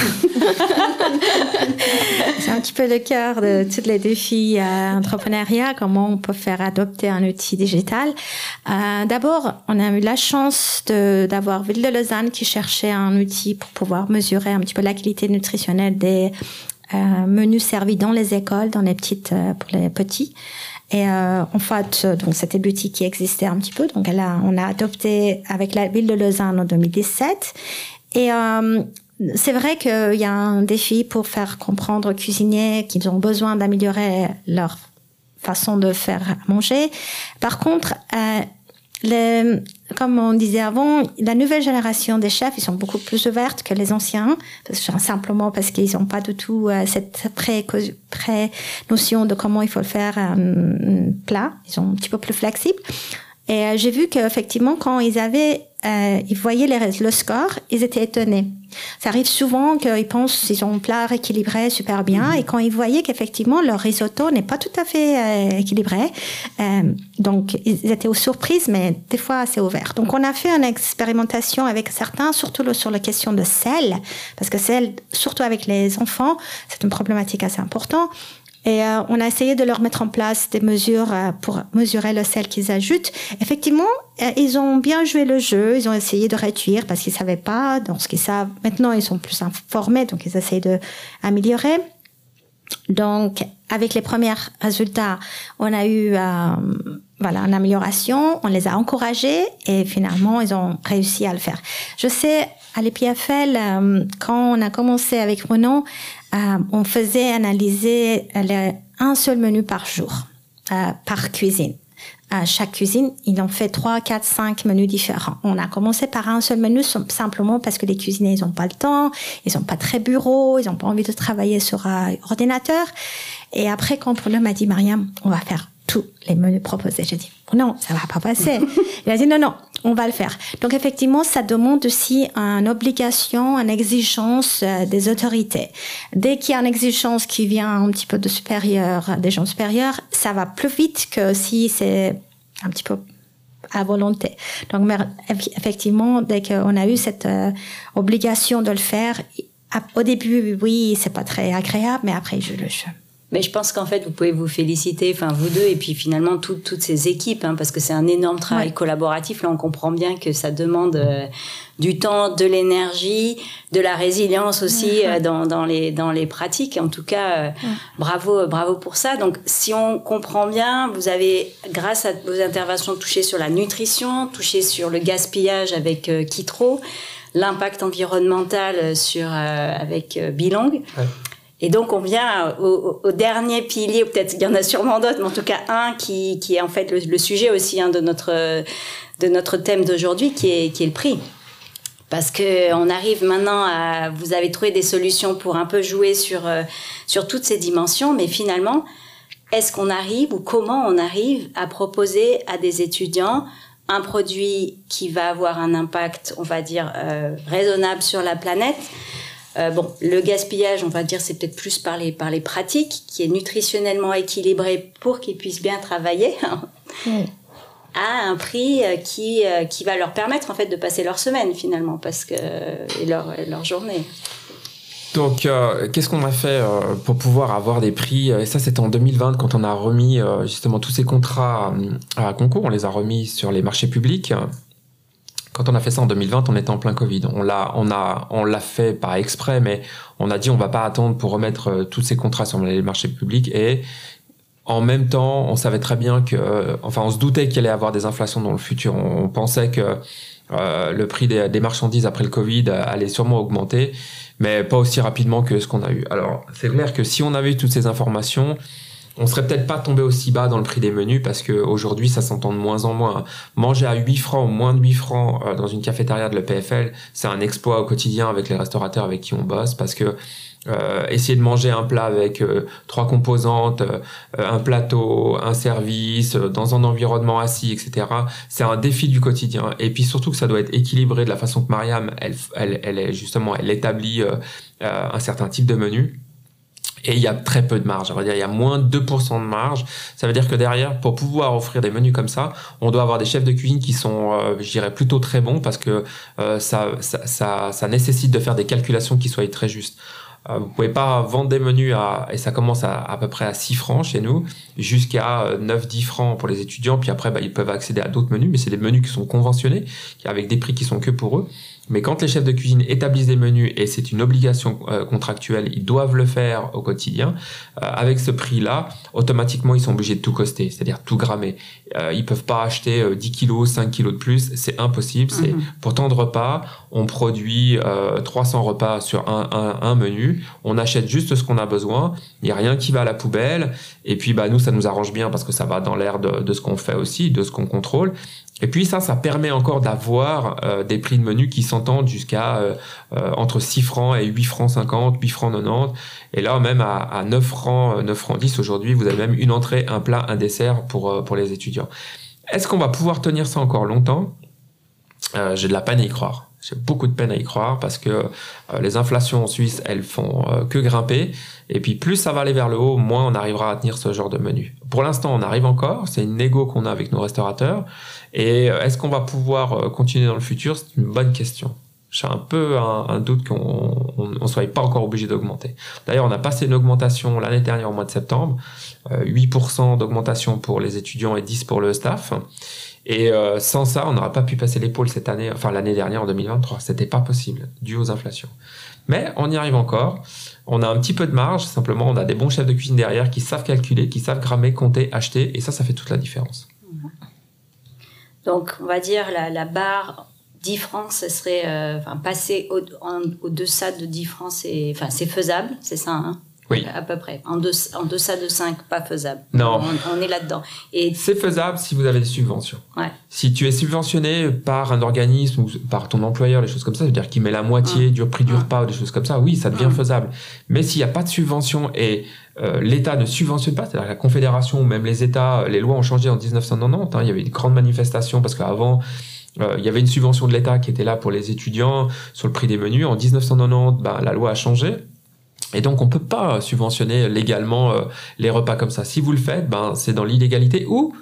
[SPEAKER 2] C'est un petit peu le cœur de tous les défis euh, entrepreneuriat, comment on peut faire adopter un outil digital. Euh, D'abord, on a eu la chance d'avoir Ville de Lausanne qui cherchait un outil pour pouvoir mesurer un petit peu la qualité nutritionnelle des euh, menus servis dans les écoles, dans les petites euh, pour les petits. Et euh, en fait, donc c'était boutique qui existait un petit peu. Donc là, on a adopté avec la ville de Lausanne en 2017. Et euh, c'est vrai qu'il y a un défi pour faire comprendre aux cuisiniers qu'ils ont besoin d'améliorer leur façon de faire manger. Par contre, euh, les, comme on disait avant, la nouvelle génération des chefs, ils sont beaucoup plus ouvertes que les anciens, simplement parce qu'ils n'ont pas du tout euh, cette pré, pré notion de comment il faut le faire un plat. Ils sont un petit peu plus flexibles. Et euh, j'ai vu qu'effectivement, quand ils avaient, euh, ils voyaient les, le score, ils étaient étonnés. Ça arrive souvent qu'ils pensent qu'ils ont un plat équilibré super bien, mhm. et quand ils voyaient qu'effectivement leur risotto n'est pas tout à fait euh, équilibré, euh, donc ils étaient aux surprises, mais des fois assez ouverts. Donc on a fait une expérimentation avec certains, surtout sur la question de sel, parce que sel, surtout avec les enfants, c'est une problématique assez importante. Et euh, on a essayé de leur mettre en place des mesures euh, pour mesurer le sel qu'ils ajoutent. Effectivement, euh, ils ont bien joué le jeu. Ils ont essayé de réduire parce qu'ils savaient pas. Donc, ce qu'ils savent maintenant, ils sont plus informés, donc ils essayent de améliorer. Donc, avec les premiers résultats, on a eu voilà une amélioration. On les a encouragés et finalement, ils ont réussi à le faire. Je sais à l'EPFL, quand on a commencé avec Renault, euh, on faisait analyser un seul menu par jour, euh, par cuisine. à chaque cuisine, ils ont fait 3, 4, 5 menus différents. On a commencé par un seul menu simplement parce que les cuisiniers, ils n'ont pas le temps, ils n'ont pas très bureau, ils n'ont pas envie de travailler sur un ordinateur. Et après, quand Bruno m'a dit, Mariam, on va faire tous les menus proposés. J'ai dit, non, ça va pas passer. Il a dit, non, non, on va le faire. Donc effectivement, ça demande aussi une obligation, une exigence euh, des autorités. Dès qu'il y a une exigence qui vient un petit peu de supérieur, des gens supérieurs, ça va plus vite que si c'est un petit peu à volonté. Donc effectivement, dès qu'on a eu cette euh, obligation de le faire, au début, oui, c'est pas très agréable, mais après, je le je,
[SPEAKER 4] mais je pense qu'en fait, vous pouvez vous féliciter, enfin vous deux, et puis finalement toutes ces équipes, hein, parce que c'est un énorme travail collaboratif. Là, on comprend bien que ça demande euh, du temps, de l'énergie, de la résilience aussi euh, dans, dans, les, dans les pratiques. En tout cas, euh, bravo, bravo pour ça. Donc, si on comprend bien, vous avez, grâce à vos interventions, touché sur la nutrition, touché sur le gaspillage avec Kitro, l'impact environnemental sur avec Bilang. Et donc on vient au, dernier pilier, peut-être il y en a sûrement d'autres, mais en tout cas un qui, est en fait le, sujet aussi hein, de, notre, de notre thème d'aujourd'hui, qui est, qui est le prix. Parce que on arrive maintenant à, vous avez trouvé des solutions pour un peu jouer sur, euh, sur toutes ces dimensions, mais finalement, est-ce qu'on arrive ou comment on arrive à proposer à des étudiants un produit qui va avoir un impact, on va dire, euh, raisonnable sur la planète, euh, bon, le gaspillage, on va dire, c'est peut-être plus par les, par les pratiques, qui est nutritionnellement équilibré pour qu'ils puissent bien travailler, à un prix euh, qui, euh, qui va leur permettre en fait de passer leur semaine finalement, parce que et leur, leur journée.
[SPEAKER 3] Donc, qu'est-ce qu'on a fait pour pouvoir avoir des prix Et ça, c'était en 2020 quand on a remis justement tous ces contrats à concours. On les a remis sur les marchés publics. Quand on a fait ça en 2020, on était en plein Covid. On l'a, on a, on l'a fait pas exprès, mais on a dit on va pas attendre pour remettre euh, tous ces contrats sur les marchés publics et en même temps, on savait très bien que, euh, enfin, on se doutait qu'il allait y avoir des inflations dans le futur. On, pensait que euh, le prix des, des, marchandises après le Covid allait sûrement augmenter, mais pas aussi rapidement que ce qu'on a eu. Alors, c'est clair que si on avait eu toutes ces informations, on serait peut-être pas tombé aussi bas dans le prix des menus parce que aujourd'hui ça s'entend de moins en moins. Manger à 8 francs ou moins de 8 francs euh, dans une cafétéria de l'EPFL, c'est un exploit au quotidien avec les restaurateurs avec qui on bosse parce que euh, essayer de manger un plat avec euh, trois composantes, un plateau, un service, dans un environnement assis, etc. C'est un défi du quotidien. Et puis surtout que ça doit être équilibré de la façon que Mariam, elle, elle, elle est justement, elle établit un certain type de menu et il y a très peu de marge. On va dire il y a moins de 2% de marge. Ça veut dire que derrière, pour pouvoir offrir des menus comme ça, on doit avoir des chefs de cuisine qui sont, euh, je dirais, plutôt très bons parce que euh, ça, ça, ça, ça, nécessite de faire des calculations qui soient très justes. Euh, vous pouvez pas vendre des menus à, et ça commence à, à peu près à 6 francs chez nous, jusqu'à 9-10 euh, francs pour les étudiants, puis après, bah, ils peuvent accéder à d'autres menus, mais c'est des menus qui sont conventionnés, avec des prix qui sont que pour eux. Mais quand les chefs de cuisine établissent des menus, et c'est une obligation euh, contractuelle, ils doivent le faire au quotidien, euh, avec ce prix-là, automatiquement, ils sont obligés de tout coster, c'est-à-dire tout grammer. Euh, ils peuvent pas acheter 10 kilos, 5 kilos de plus, c'est impossible. C'est mhm. Pour tant de repas, on produit 300 repas sur un, un, un, menu, on achète juste ce qu'on a besoin, il n'y a rien qui va à la poubelle, et puis bah, nous, ça nous arrange bien parce que ça va dans l'air de, de ce qu'on fait aussi, de ce qu'on contrôle. Et puis ça, ça permet encore d'avoir euh, des prix de menu qui s'entendent jusqu'à euh, euh, entre 6 francs et 8 francs 50, 8 francs 90. Et là, même à, à 9 francs, 9 francs 10 aujourd'hui, vous avez même une entrée, un plat, un dessert pour, pour les étudiants. Est-ce qu'on va pouvoir tenir ça encore longtemps? J'ai de la peine à y croire. J'ai beaucoup de peine à y croire parce que euh, les inflations en Suisse, elles font euh, que grimper. Et puis plus ça va aller vers le haut, moins on arrivera à tenir ce genre de menu. Pour l'instant, on arrive encore. C'est une négo qu'on a avec nos restaurateurs. Et euh, est-ce qu'on va pouvoir continuer dans le futur? C'est une bonne question. J'ai un peu un, doute qu'on ne soit pas encore obligé d'augmenter. D'ailleurs, on a passé une augmentation l'année dernière au mois de septembre. 8% d'augmentation pour les étudiants et 10% pour le staff. Et euh, sans ça, on n'aurait pas pu passer l'épaule cette année, enfin l'année dernière en 2023. C'était pas possible, dû aux inflations. Mais on y arrive encore. On a un petit peu de marge, simplement on a des bons chefs de cuisine derrière qui savent calculer, qui savent grammer, compter, acheter, et ça, ça fait toute la différence.
[SPEAKER 4] Donc, on va dire la, barre 10 francs, ce serait, euh, enfin, passer au, au, deçà de 10 francs, c'est faisable, c'est ça, hein?
[SPEAKER 3] Oui.
[SPEAKER 4] À peu près. En, deçà, en deçà de 5, pas faisable.
[SPEAKER 3] Non.
[SPEAKER 4] On, on est là-dedans. Et
[SPEAKER 3] C'est faisable si vous avez des subventions.
[SPEAKER 4] Ouais.
[SPEAKER 3] Si tu es subventionné par un organisme ou par ton employeur, des choses comme ça, c'est-à-dire qu'il met la moitié du prix du repas ou des choses comme ça, oui, ça devient faisable. Mais s'il n'y a pas de subvention et euh, l'État ne subventionne pas, c'est-à-dire la Confédération ou même les États, euh, les lois ont changé en 1990, hein, il y avait une grande manifestation parce qu'avant, euh, il y avait une subvention de l'État qui était là pour les étudiants sur le prix des menus. En 1990, ben, la loi a changé. Et donc, on peut pas subventionner légalement euh, les repas comme ça. Si vous le faites, ben, c'est dans l'illégalité ou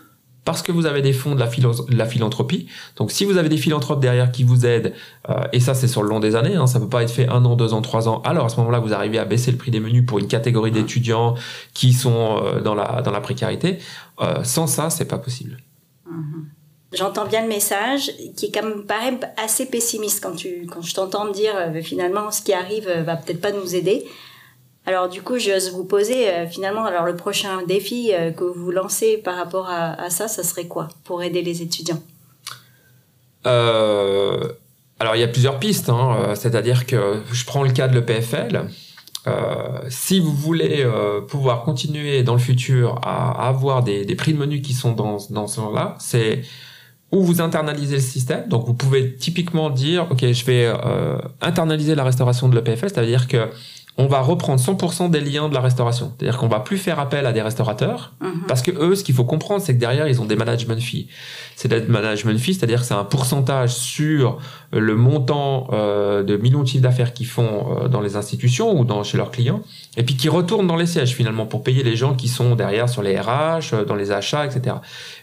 [SPEAKER 3] parce que vous avez des fonds de la, de la philanthropie. Donc, si vous avez des philanthropes derrière qui vous aident, euh, et ça, c'est sur le long des années, hein, ça peut pas être fait un an, deux ans, trois ans. Alors, à ce moment-là, vous arrivez à baisser le prix des menus pour une catégorie d'étudiants qui sont euh, dans la dans la précarité. Euh, sans ça, c'est pas possible.
[SPEAKER 4] J'entends bien le message qui est quand même paraît assez pessimiste quand tu quand je t'entends dire finalement ce qui arrive va peut-être pas nous aider. Alors du coup, j'ose vous poser euh, finalement alors le prochain défi euh, que vous lancez par rapport à, ça, ça serait quoi pour aider les étudiants?
[SPEAKER 3] Euh, alors, il y a plusieurs pistes. Hein, euh, C'est-à-dire que je prends le cas de l'EPFL. Si vous voulez pouvoir continuer dans le futur à, avoir des, prix de menu qui sont dans, dans ce genre-là, c'est où vous internalisez le système. Donc, vous pouvez typiquement dire, OK, je vais internaliser la restauration de l'EPFL, c'est-à-dire que on va reprendre 100% des liens de la restauration. C'est-à-dire qu'on va plus faire appel à des restaurateurs,
[SPEAKER 4] Mhm.
[SPEAKER 3] parce que eux, ce qu'il faut comprendre, c'est que derrière, ils ont des management fees. C'est des management fees, c'est-à-dire que c'est un pourcentage sur le montant euh, de millions de chiffres d'affaires qu'ils font euh, dans les institutions ou dans, chez leurs clients, et puis qui retournent dans les sièges finalement pour payer les gens qui sont derrière sur les RH, euh, dans les achats, etc.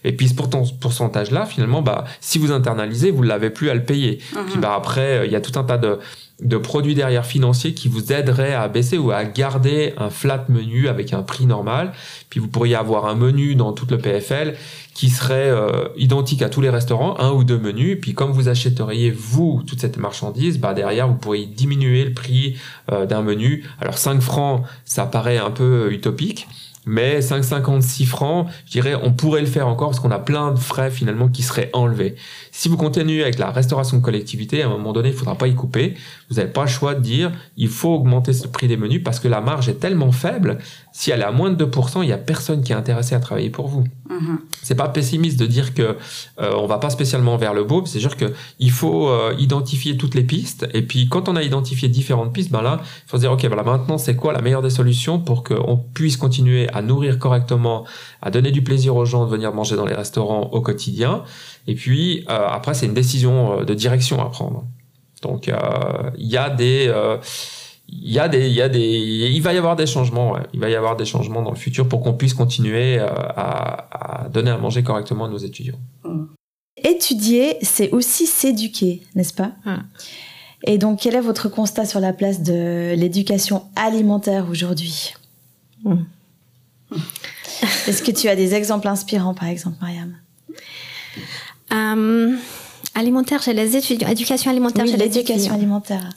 [SPEAKER 3] Et puis ce pourcentage-là, finalement, bah, si vous internalisez, vous ne l'avez plus à le payer.
[SPEAKER 4] Mhm.
[SPEAKER 3] Puis bah, après, il y a tout un tas de, de produits derrière financiers qui vous aideraient à baisser ou à garder un flat menu avec un prix normal. Puis vous pourriez avoir un menu dans toute le PFL qui serait euh, identique à tous les restaurants, un ou deux menus. Puis comme vous achèteriez vous toute cette marchandise, bah derrière vous pourriez diminuer le prix euh, d'un menu. Alors 5 francs, ça paraît un peu utopique. Mais 5,56 francs, je dirais, on pourrait le faire encore parce qu'on a plein de frais finalement qui seraient enlevés. Si vous continuez avec la restauration de collectivité, à un moment donné, il faudra pas y couper. Vous n'avez pas le choix de dire, il faut augmenter ce prix des menus parce que la marge est tellement faible. Si elle est à moins de 2%, il y a personne qui est intéressé à travailler pour vous.
[SPEAKER 4] Mhm.
[SPEAKER 3] C'est pas pessimiste de dire que euh, on va pas spécialement vers le beau. C'est sûr que il faut euh, identifier toutes les pistes. Et puis quand on a identifié différentes pistes, ben là, il faut se dire ok, voilà, maintenant c'est quoi la meilleure des solutions pour qu'on puisse continuer à nourrir correctement, à donner du plaisir aux gens de venir manger dans les restaurants au quotidien. Et puis euh, après, c'est une décision euh, de direction à prendre. Donc euh, il y a des euh, il y a des, il y a des, il va y avoir des changements. ouais. Il va y avoir des changements dans le futur pour qu'on puisse continuer euh, à, à donner à manger correctement à nos étudiants.
[SPEAKER 1] Étudier, c'est aussi s'éduquer, n'est-ce pas? Et donc, quel est votre constat sur la place de l'éducation alimentaire aujourd'hui?
[SPEAKER 2] Hmm.
[SPEAKER 1] Est-ce que tu as des exemples inspirants, par exemple, Mariam?
[SPEAKER 2] Euh, alimentaire chez les étudiants, éducation alimentaire
[SPEAKER 1] Oui,
[SPEAKER 2] chez les
[SPEAKER 1] l'éducation alimentaire.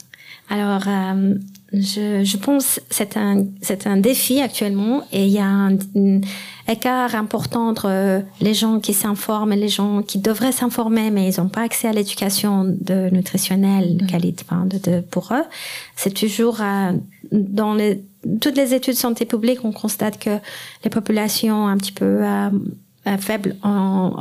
[SPEAKER 2] Alors, euh, je, je pense que c'est un, c'est un défi actuellement et il y a un, un écart important entre euh, les gens qui s'informent et les gens qui devraient s'informer mais ils n'ont pas accès à l'éducation de nutritionnelle de qualité enfin, de, de- pour eux. C'est toujours euh, dans les, toutes les études santé publique, on constate que les populations un petit peu euh, euh, faibles en,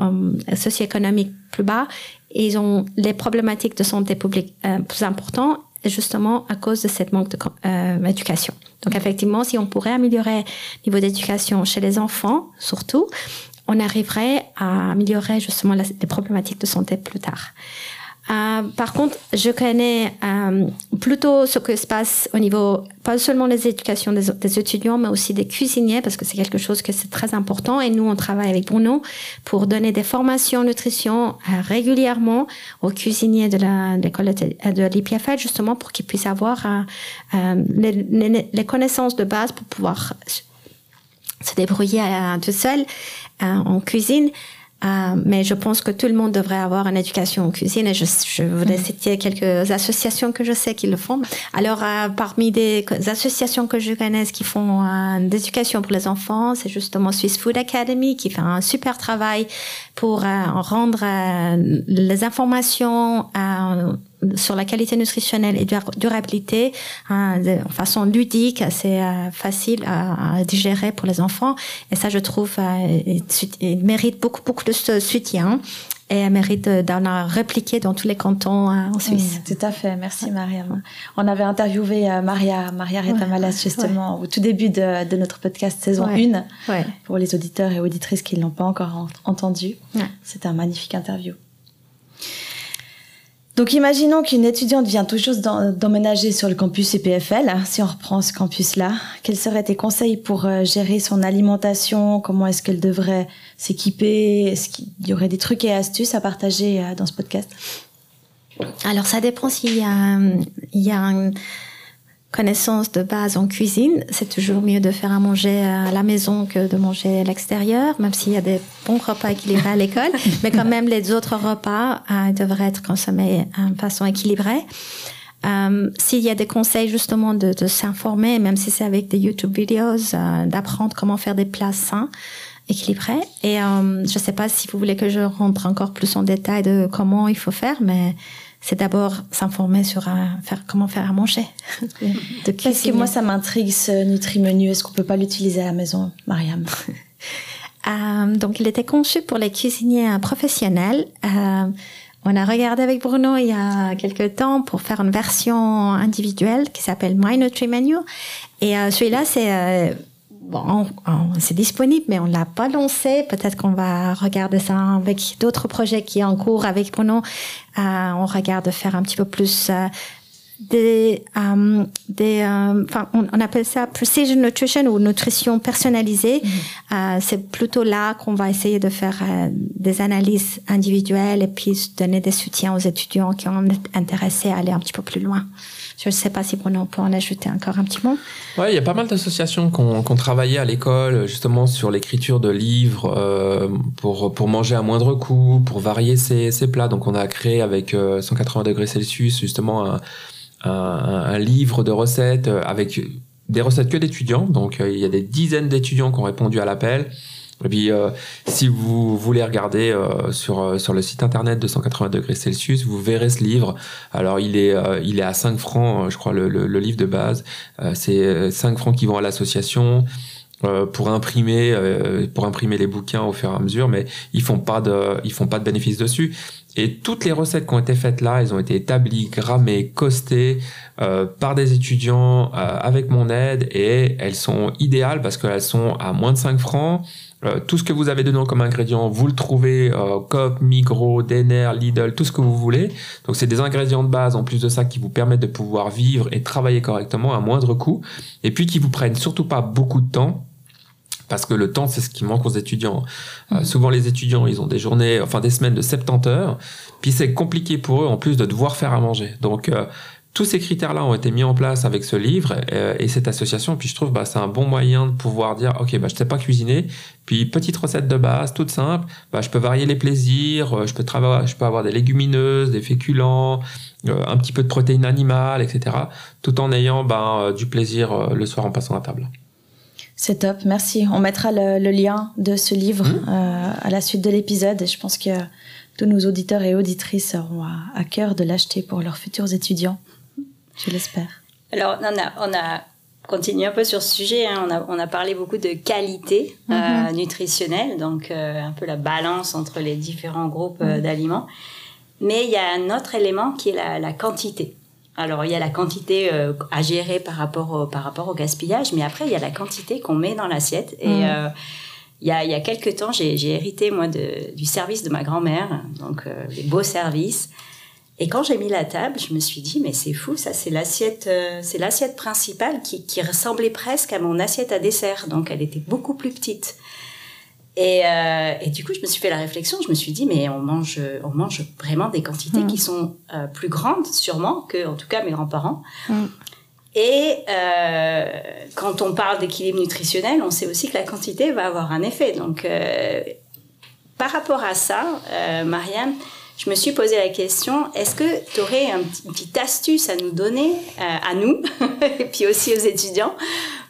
[SPEAKER 2] en socio-économique plus bas, ils ont les problématiques de santé publique euh, plus importantes justement à cause de cette manque d'éducation. Donc effectivement, si on pourrait améliorer le niveau d'éducation chez les enfants, surtout, on arriverait à améliorer justement les problématiques de santé plus tard. Euh, par contre, je connais euh, plutôt ce que se passe au niveau, pas seulement les éducations des, étudiants, mais aussi des cuisiniers, parce que c'est quelque chose que c'est très important. Et nous, on travaille avec Bruno pour donner des formations nutrition euh, régulièrement aux cuisiniers de l'école de, l'IPFL, justement pour qu'ils puissent avoir les, les- connaissances de base pour pouvoir se débrouiller tout seul en cuisine. Euh, mais je pense que tout le monde devrait avoir une éducation en cuisine et je, je voulais citer quelques associations que je sais qui le font. Alors, euh, parmi des associations que je connais qui font euh, d'éducation pour les enfants, c'est justement Swiss Food Academy qui fait un super travail pour euh, rendre les informations sur la qualité nutritionnelle et durabilité hein, de façon ludique, assez euh, facile à, digérer pour les enfants. Et ça, je trouve, euh, il, mérite beaucoup, beaucoup de soutien et elle mérite d'en répliquer dans tous les cantons en Suisse.
[SPEAKER 1] tout à fait, merci Mariam. On avait interviewé Maria, Maria Retamalas justement au tout début de, notre podcast saison 1 pour les auditeurs et auditrices qui ne l'ont pas encore entendu. C'était un magnifique interview. Donc imaginons qu'une étudiante vient tout juste d'emménager sur le campus EPFL, hein, si on reprend ce campus-là. Quels seraient tes conseils pour euh, gérer son alimentation? Comment est-ce qu'elle devrait s'équiper? Est-ce qu'il y aurait des trucs et astuces à partager euh, dans ce podcast?
[SPEAKER 2] Alors ça dépend s'il y a, il y a un connaissance de base en cuisine. C'est toujours mieux de faire à manger à la maison que de manger à l'extérieur, même s'il y a des bons repas équilibrés à l'école. Mais quand même, les autres repas euh, devraient être consommés de façon équilibrée. Euh, s'il y a des conseils justement de, de s'informer, même si c'est avec des YouTube vidéos, euh, d'apprendre comment faire des plats sains, équilibrés. Et euh, je ne sais pas si vous voulez que je rentre encore plus en détail de comment il faut faire, mais c'est d'abord s'informer sur euh, faire, comment faire à manger.
[SPEAKER 1] de Parce que moi, ça m'intrigue ce Nutri-Menu. Est-ce qu'on peut pas l'utiliser à la maison, Mariam?
[SPEAKER 2] Euh, Donc, il était conçu pour les cuisiniers professionnels. Euh, on a regardé avec Bruno il y a quelques temps pour faire une version individuelle qui s'appelle My Nutri-Menu. Et euh, celui-là, c'est euh, bon, c'est disponible, mais on l'a pas lancé. Peut-être qu'on va regarder ça avec d'autres projets qui sont en cours avec Bruno. Euh, on regarde faire un petit peu plus euh, des, euh, des, euh, enfin, on, on, appelle ça precision nutrition ou nutrition personnalisée. Euh, c'est plutôt là qu'on va essayer de faire des analyses individuelles et puis donner des soutiens aux étudiants qui ont intéressé à aller un petit peu plus loin. Je ne sais pas si Bruno peut en ajouter encore un petit mot.
[SPEAKER 3] Ouais, il y a pas mal d'associations qui ont, travaillé à l'école justement sur l'écriture de livres euh, pour pour manger à moindre coût, pour varier ses, ses plats. Donc on a créé avec 180 euh, degrés Celsius justement un, un, un livre de recettes avec des recettes que d'étudiants. Donc euh, il y a des dizaines d'étudiants qui ont répondu à l'appel. Et puis, euh, si vous voulez regarder euh, sur euh, sur le site internet de 180 degrés Celsius, vous verrez ce livre. Alors, il est il est à 5 francs, je crois, le, le, livre de base. c'est 5 francs qui vont à l'association. pour imprimer pour imprimer les bouquins au fur et à mesure mais ils font pas de ils font pas de bénéfice dessus et toutes les recettes qui ont été faites là elles ont été établies grammées costées par des étudiants avec mon aide et elles sont idéales parce qu'elles sont à moins de 5 francs euh, tout ce que vous avez dedans comme ingrédients, vous le trouvez euh, Coop, Migros, Denner, Lidl, tout ce que vous voulez. Donc c'est des ingrédients de base en plus de ça qui vous permettent de pouvoir vivre et travailler correctement à moindre coût et puis qui vous prennent surtout pas beaucoup de temps parce que le temps c'est ce qui manque aux étudiants. Euh, mmh. souvent les étudiants ils ont des journées, enfin des semaines de 70 heures, puis c'est compliqué pour eux en plus de devoir faire à manger. Donc euh, tous ces critères-là ont été mis en place avec ce livre euh, et cette association. Puis je trouve bah, c'est un bon moyen de pouvoir dire ok bah je sais pas cuisiner. Puis petite recette de base toute simple. Bah je peux varier les plaisirs. Euh, je peux travailler, je peux avoir des légumineuses, des féculents, euh, un petit peu de protéines animales, etc. Tout en ayant bah, du plaisir le soir en passant à table.
[SPEAKER 1] C'est top, merci. On mettra le, lien de ce livre mmh. à la suite de l'épisode et je pense que tous nos auditeurs et auditrices auront à cœur de l'acheter pour leurs futurs étudiants je l'espère.
[SPEAKER 4] Alors, on a, on a continué un peu sur ce sujet. Hein. On, a, on, a, parlé beaucoup de qualité euh, mhm. nutritionnelle, donc euh, un peu la balance entre les différents groupes euh, mhm. d'aliments. Mais il y a un autre élément qui est la, la quantité. Alors, il y a la quantité à gérer par rapport, au, par rapport au gaspillage, mais après, il y a la quantité qu'on met dans l'assiette. Et mhm. il, y a, il y a quelques temps, j'ai hérité, moi, de, du service de ma grand-mère, donc les beaux services. Et quand j'ai mis la table, je me suis dit, mais c'est fou, ça, c'est l'assiette, euh, c'est l'assiette principale qui, qui, ressemblait presque à mon assiette à dessert. Donc, elle était beaucoup plus petite. Et, euh, et, du coup, je me suis fait la réflexion. Je me suis dit, mais on mange, on mange vraiment des quantités mmh. qui sont euh, plus grandes, sûrement, que, en tout cas, mes grands-parents. Mmh. Et euh, quand on parle d'équilibre nutritionnel, on sait aussi que la quantité va avoir un effet. Donc, par rapport à ça, Marianne, je me suis posé la question, est-ce que tu aurais une petite astuce à nous donner, euh, à nous, et puis aussi aux étudiants,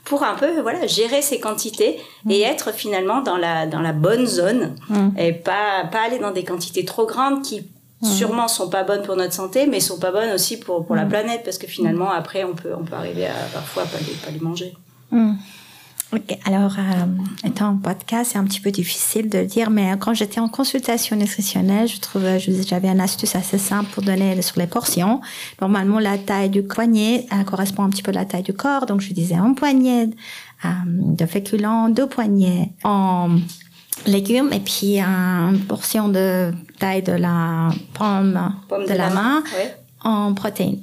[SPEAKER 4] pour un peu voilà gérer ces quantités et mm. être finalement dans la dans la bonne zone mm. et pas pas aller dans des quantités trop grandes qui sûrement sont pas bonnes pour notre santé, mais sont pas bonnes aussi pour, pour la planète, parce que finalement, après, on peut, on peut arriver à parfois pas les, pas les manger.
[SPEAKER 2] Ok, alors, euh, étant en podcast, c'est un petit peu difficile de le dire, mais quand j'étais en consultation nutritionnelle, je trouvais, j'avais une astuce assez simple pour donner sur les portions. Normalement, la taille du poignet elle correspond un petit peu à la taille du corps, donc je disais un poignet euh, de féculents, deux poignets en légumes et puis une portion de taille de la pomme, de, la, main, en protéines.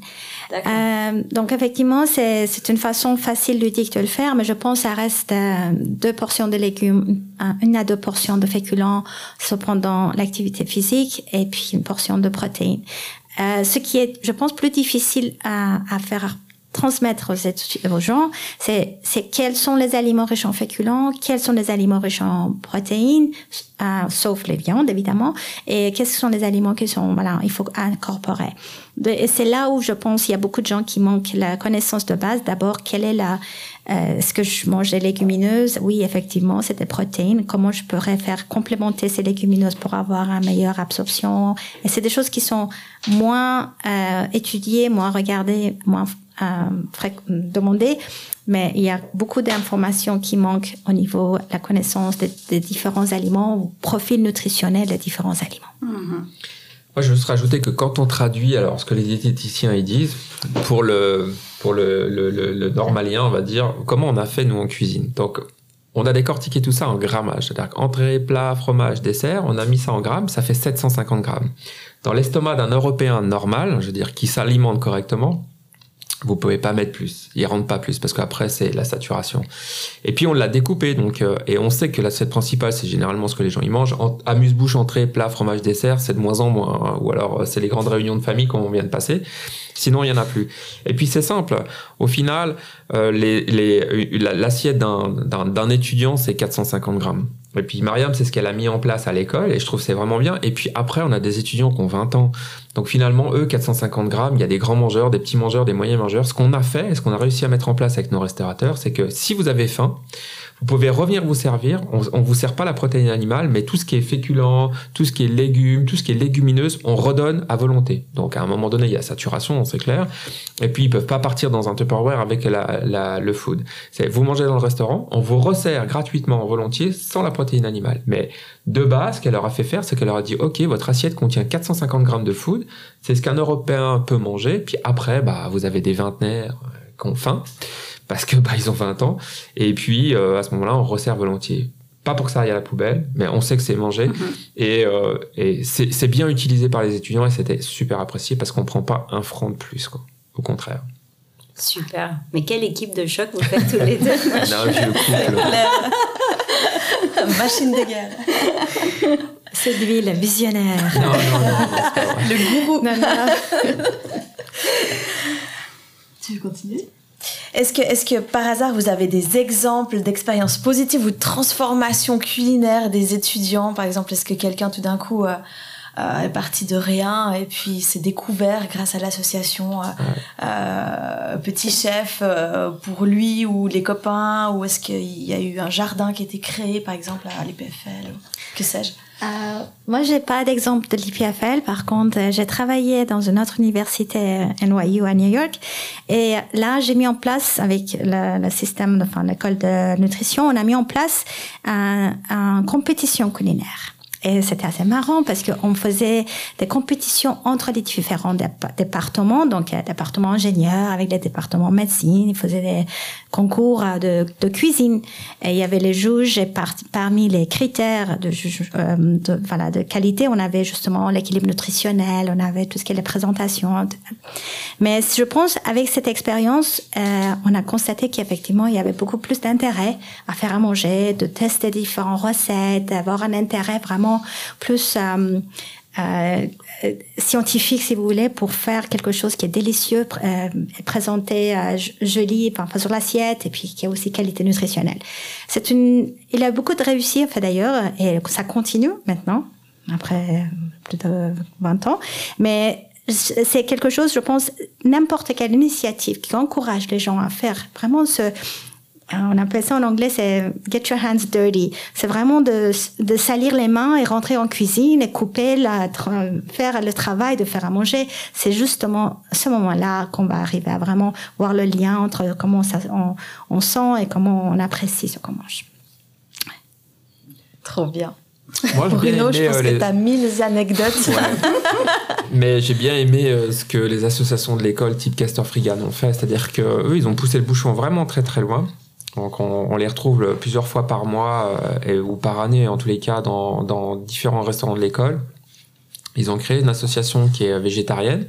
[SPEAKER 2] Euh, donc effectivement, c'est une façon facile ludique de le faire, mais je pense que ça reste euh, deux portions de légumes, une à deux portions de féculents, cependant l'activité physique, et puis une portion de protéines. Euh, ce qui est, je pense, plus difficile à, à faire transmettre aux, gens, c'est quels sont les aliments riches en féculents, quels sont les aliments riches en protéines, euh, sauf les viandes évidemment, et quels sont les aliments qui sont voilà il faut incorporer. et c'est là où je pense qu'il y a beaucoup de gens qui manquent la connaissance de base. D'abord, quelle est la euh, est-ce que je mange des légumineuses? Oui, effectivement, c'est des protéines. Comment je pourrais faire complémenter ces légumineuses pour avoir une meilleure absorption? Et c'est des choses qui sont moins euh, étudiées, moins regardées, moins euh, demander, mais il y a beaucoup d'informations qui manquent au niveau de la connaissance des, différents aliments ou profil nutritionnel des différents aliments.
[SPEAKER 3] Mm-hmm. Moi, je veux rajouter que quand on traduit alors ce que les diététiciens ils disent pour le pour le, le, normalien, on va dire comment on a fait nous en cuisine? Donc on a décortiqué tout ça en grammage, c'est-à-dire entrée, plat, fromage, dessert, on a mis ça en grammes, ça fait 750 grammes. Dans l'estomac d'un Européen normal, je veux dire qui s'alimente correctement, vous pouvez pas mettre plus. Il rentre pas plus parce qu'après c'est la saturation. Et puis on l'a découpé donc euh, et on sait que l'assiette principale c'est généralement ce que les gens y mangent. Amuse-bouche, entrée, plat, fromage, dessert, c'est de moins en moins. Hein. Ou alors euh, c'est les grandes réunions de famille qu'on vient de passer. Sinon il y en a plus. Et puis c'est simple. Au final, euh, les, les, l'assiette d'un, d'un, d'un étudiant c'est 450 grammes. Et puis Mariam, c'est ce qu'elle a mis en place à l'école et je trouve c'est vraiment bien. Et puis après, on a des étudiants qui ont 20 ans. Donc finalement, eux, 450 grammes, il y a des grands mangeurs, des petits mangeurs, des moyens mangeurs. Ce qu'on a fait et ce qu'on a réussi à mettre en place avec nos restaurateurs, c'est que si vous avez faim, vous pouvez revenir vous servir. On, on vous sert pas la protéine animale, mais tout ce qui est féculent, tout ce qui est légumes, tout ce qui est légumineuse, on redonne à volonté. Donc à un moment donné, il y a saturation, c'est clair. Et puis ils peuvent pas partir dans un Tupperware avec le food. Vous mangez dans le restaurant, on vous resserre gratuitement volontiers sans la protéine animale. Mais de base, ce qu'elle leur a fait faire, c'est qu'elle leur a dit OK, votre assiette contient 450 grammes de food. C'est ce qu'un Européen peut manger. Puis après, bah vous avez des vingtenaires euh, qui ont faim parce que bah, ils ont 20 ans. Et puis euh, à ce moment-là, on resserre volontiers. Pas pour que ça aille à la poubelle, mais on sait que c'est mangé. Mm-hmm. Et, euh, et c'est bien utilisé par les étudiants et c'était super apprécié parce qu'on prend pas un franc de plus, quoi. Au contraire.
[SPEAKER 4] Super. Mais quelle équipe de choc vous faites tous les deux Non,
[SPEAKER 3] je couple.
[SPEAKER 1] Machine de guerre.
[SPEAKER 2] Cette ville visionnaire.
[SPEAKER 3] Non, non, non,
[SPEAKER 1] Le gourou.
[SPEAKER 2] Non, non.
[SPEAKER 1] tu veux continuer? Est-ce que, est que par hasard vous avez des exemples d'expériences positives ou de transformations culinaires des étudiants? Par exemple, est-ce que quelqu'un tout d'un coup euh, euh, est parti de rien et puis s'est découvert grâce à l'association euh, Petit Chef pour lui ou les copains Ou est-ce qu'il y a eu un jardin qui a été créé par exemple à l'IPFL Que sais-je?
[SPEAKER 2] Euh, moi, j'ai pas d'exemple de l'IPFL. Par contre, j'ai travaillé dans une autre université NYU à New York. Et là, j'ai mis en place, avec le, le système, enfin, l'école de nutrition, on a mis en place une un compétition culinaire. Et c'était assez marrant parce qu'on faisait des compétitions entre les différents départements, donc les départements ingénieurs avec les départements médecine, ils faisaient des concours de, de cuisine. Et il y avait les juges et parmi les critères de, euh, de qualité, on avait justement l'équilibre nutritionnel, on avait tout ce qui est les présentations. Mais je pense avec cette expérience, euh, on a constaté qu'effectivement il y avait beaucoup plus d'intérêt à faire à manger, de tester différentes recettes, d'avoir un intérêt vraiment plus euh, euh, scientifique, si vous voulez, pour faire quelque chose qui est délicieux, euh, présenté joli, enfin, sur l'assiette, et puis qui a aussi qualité nutritionnelle. C'est une, il a beaucoup de réussite, fait d'ailleurs, et ça continue maintenant, après plus de 20 ans, mais c'est quelque chose, je pense, n'importe quelle initiative qui encourage les gens à faire vraiment ce, on appelle ça en anglais, c'est get your hands dirty. C'est vraiment de, de salir les mains et rentrer en cuisine et couper, la, faire le travail de faire à manger. C'est justement ce moment-là qu'on va arriver à vraiment voir le lien entre comment ça, on, on sent et comment on apprécie ce qu'on mange.
[SPEAKER 1] Trop bien. Moi, Bruno, je pense euh, que tu as mille anecdotes.
[SPEAKER 3] Mais j'ai bien aimé euh, ce que les associations de l'école type Castor Frigan ont fait, c'est-à-dire qu'eux, ils ont poussé le bouchon vraiment très très loin. Donc on, les retrouve plusieurs fois par mois euh, ou par année, en tous les cas, dans, différents restaurants de l'école. Ils ont créé une association qui est végétarienne.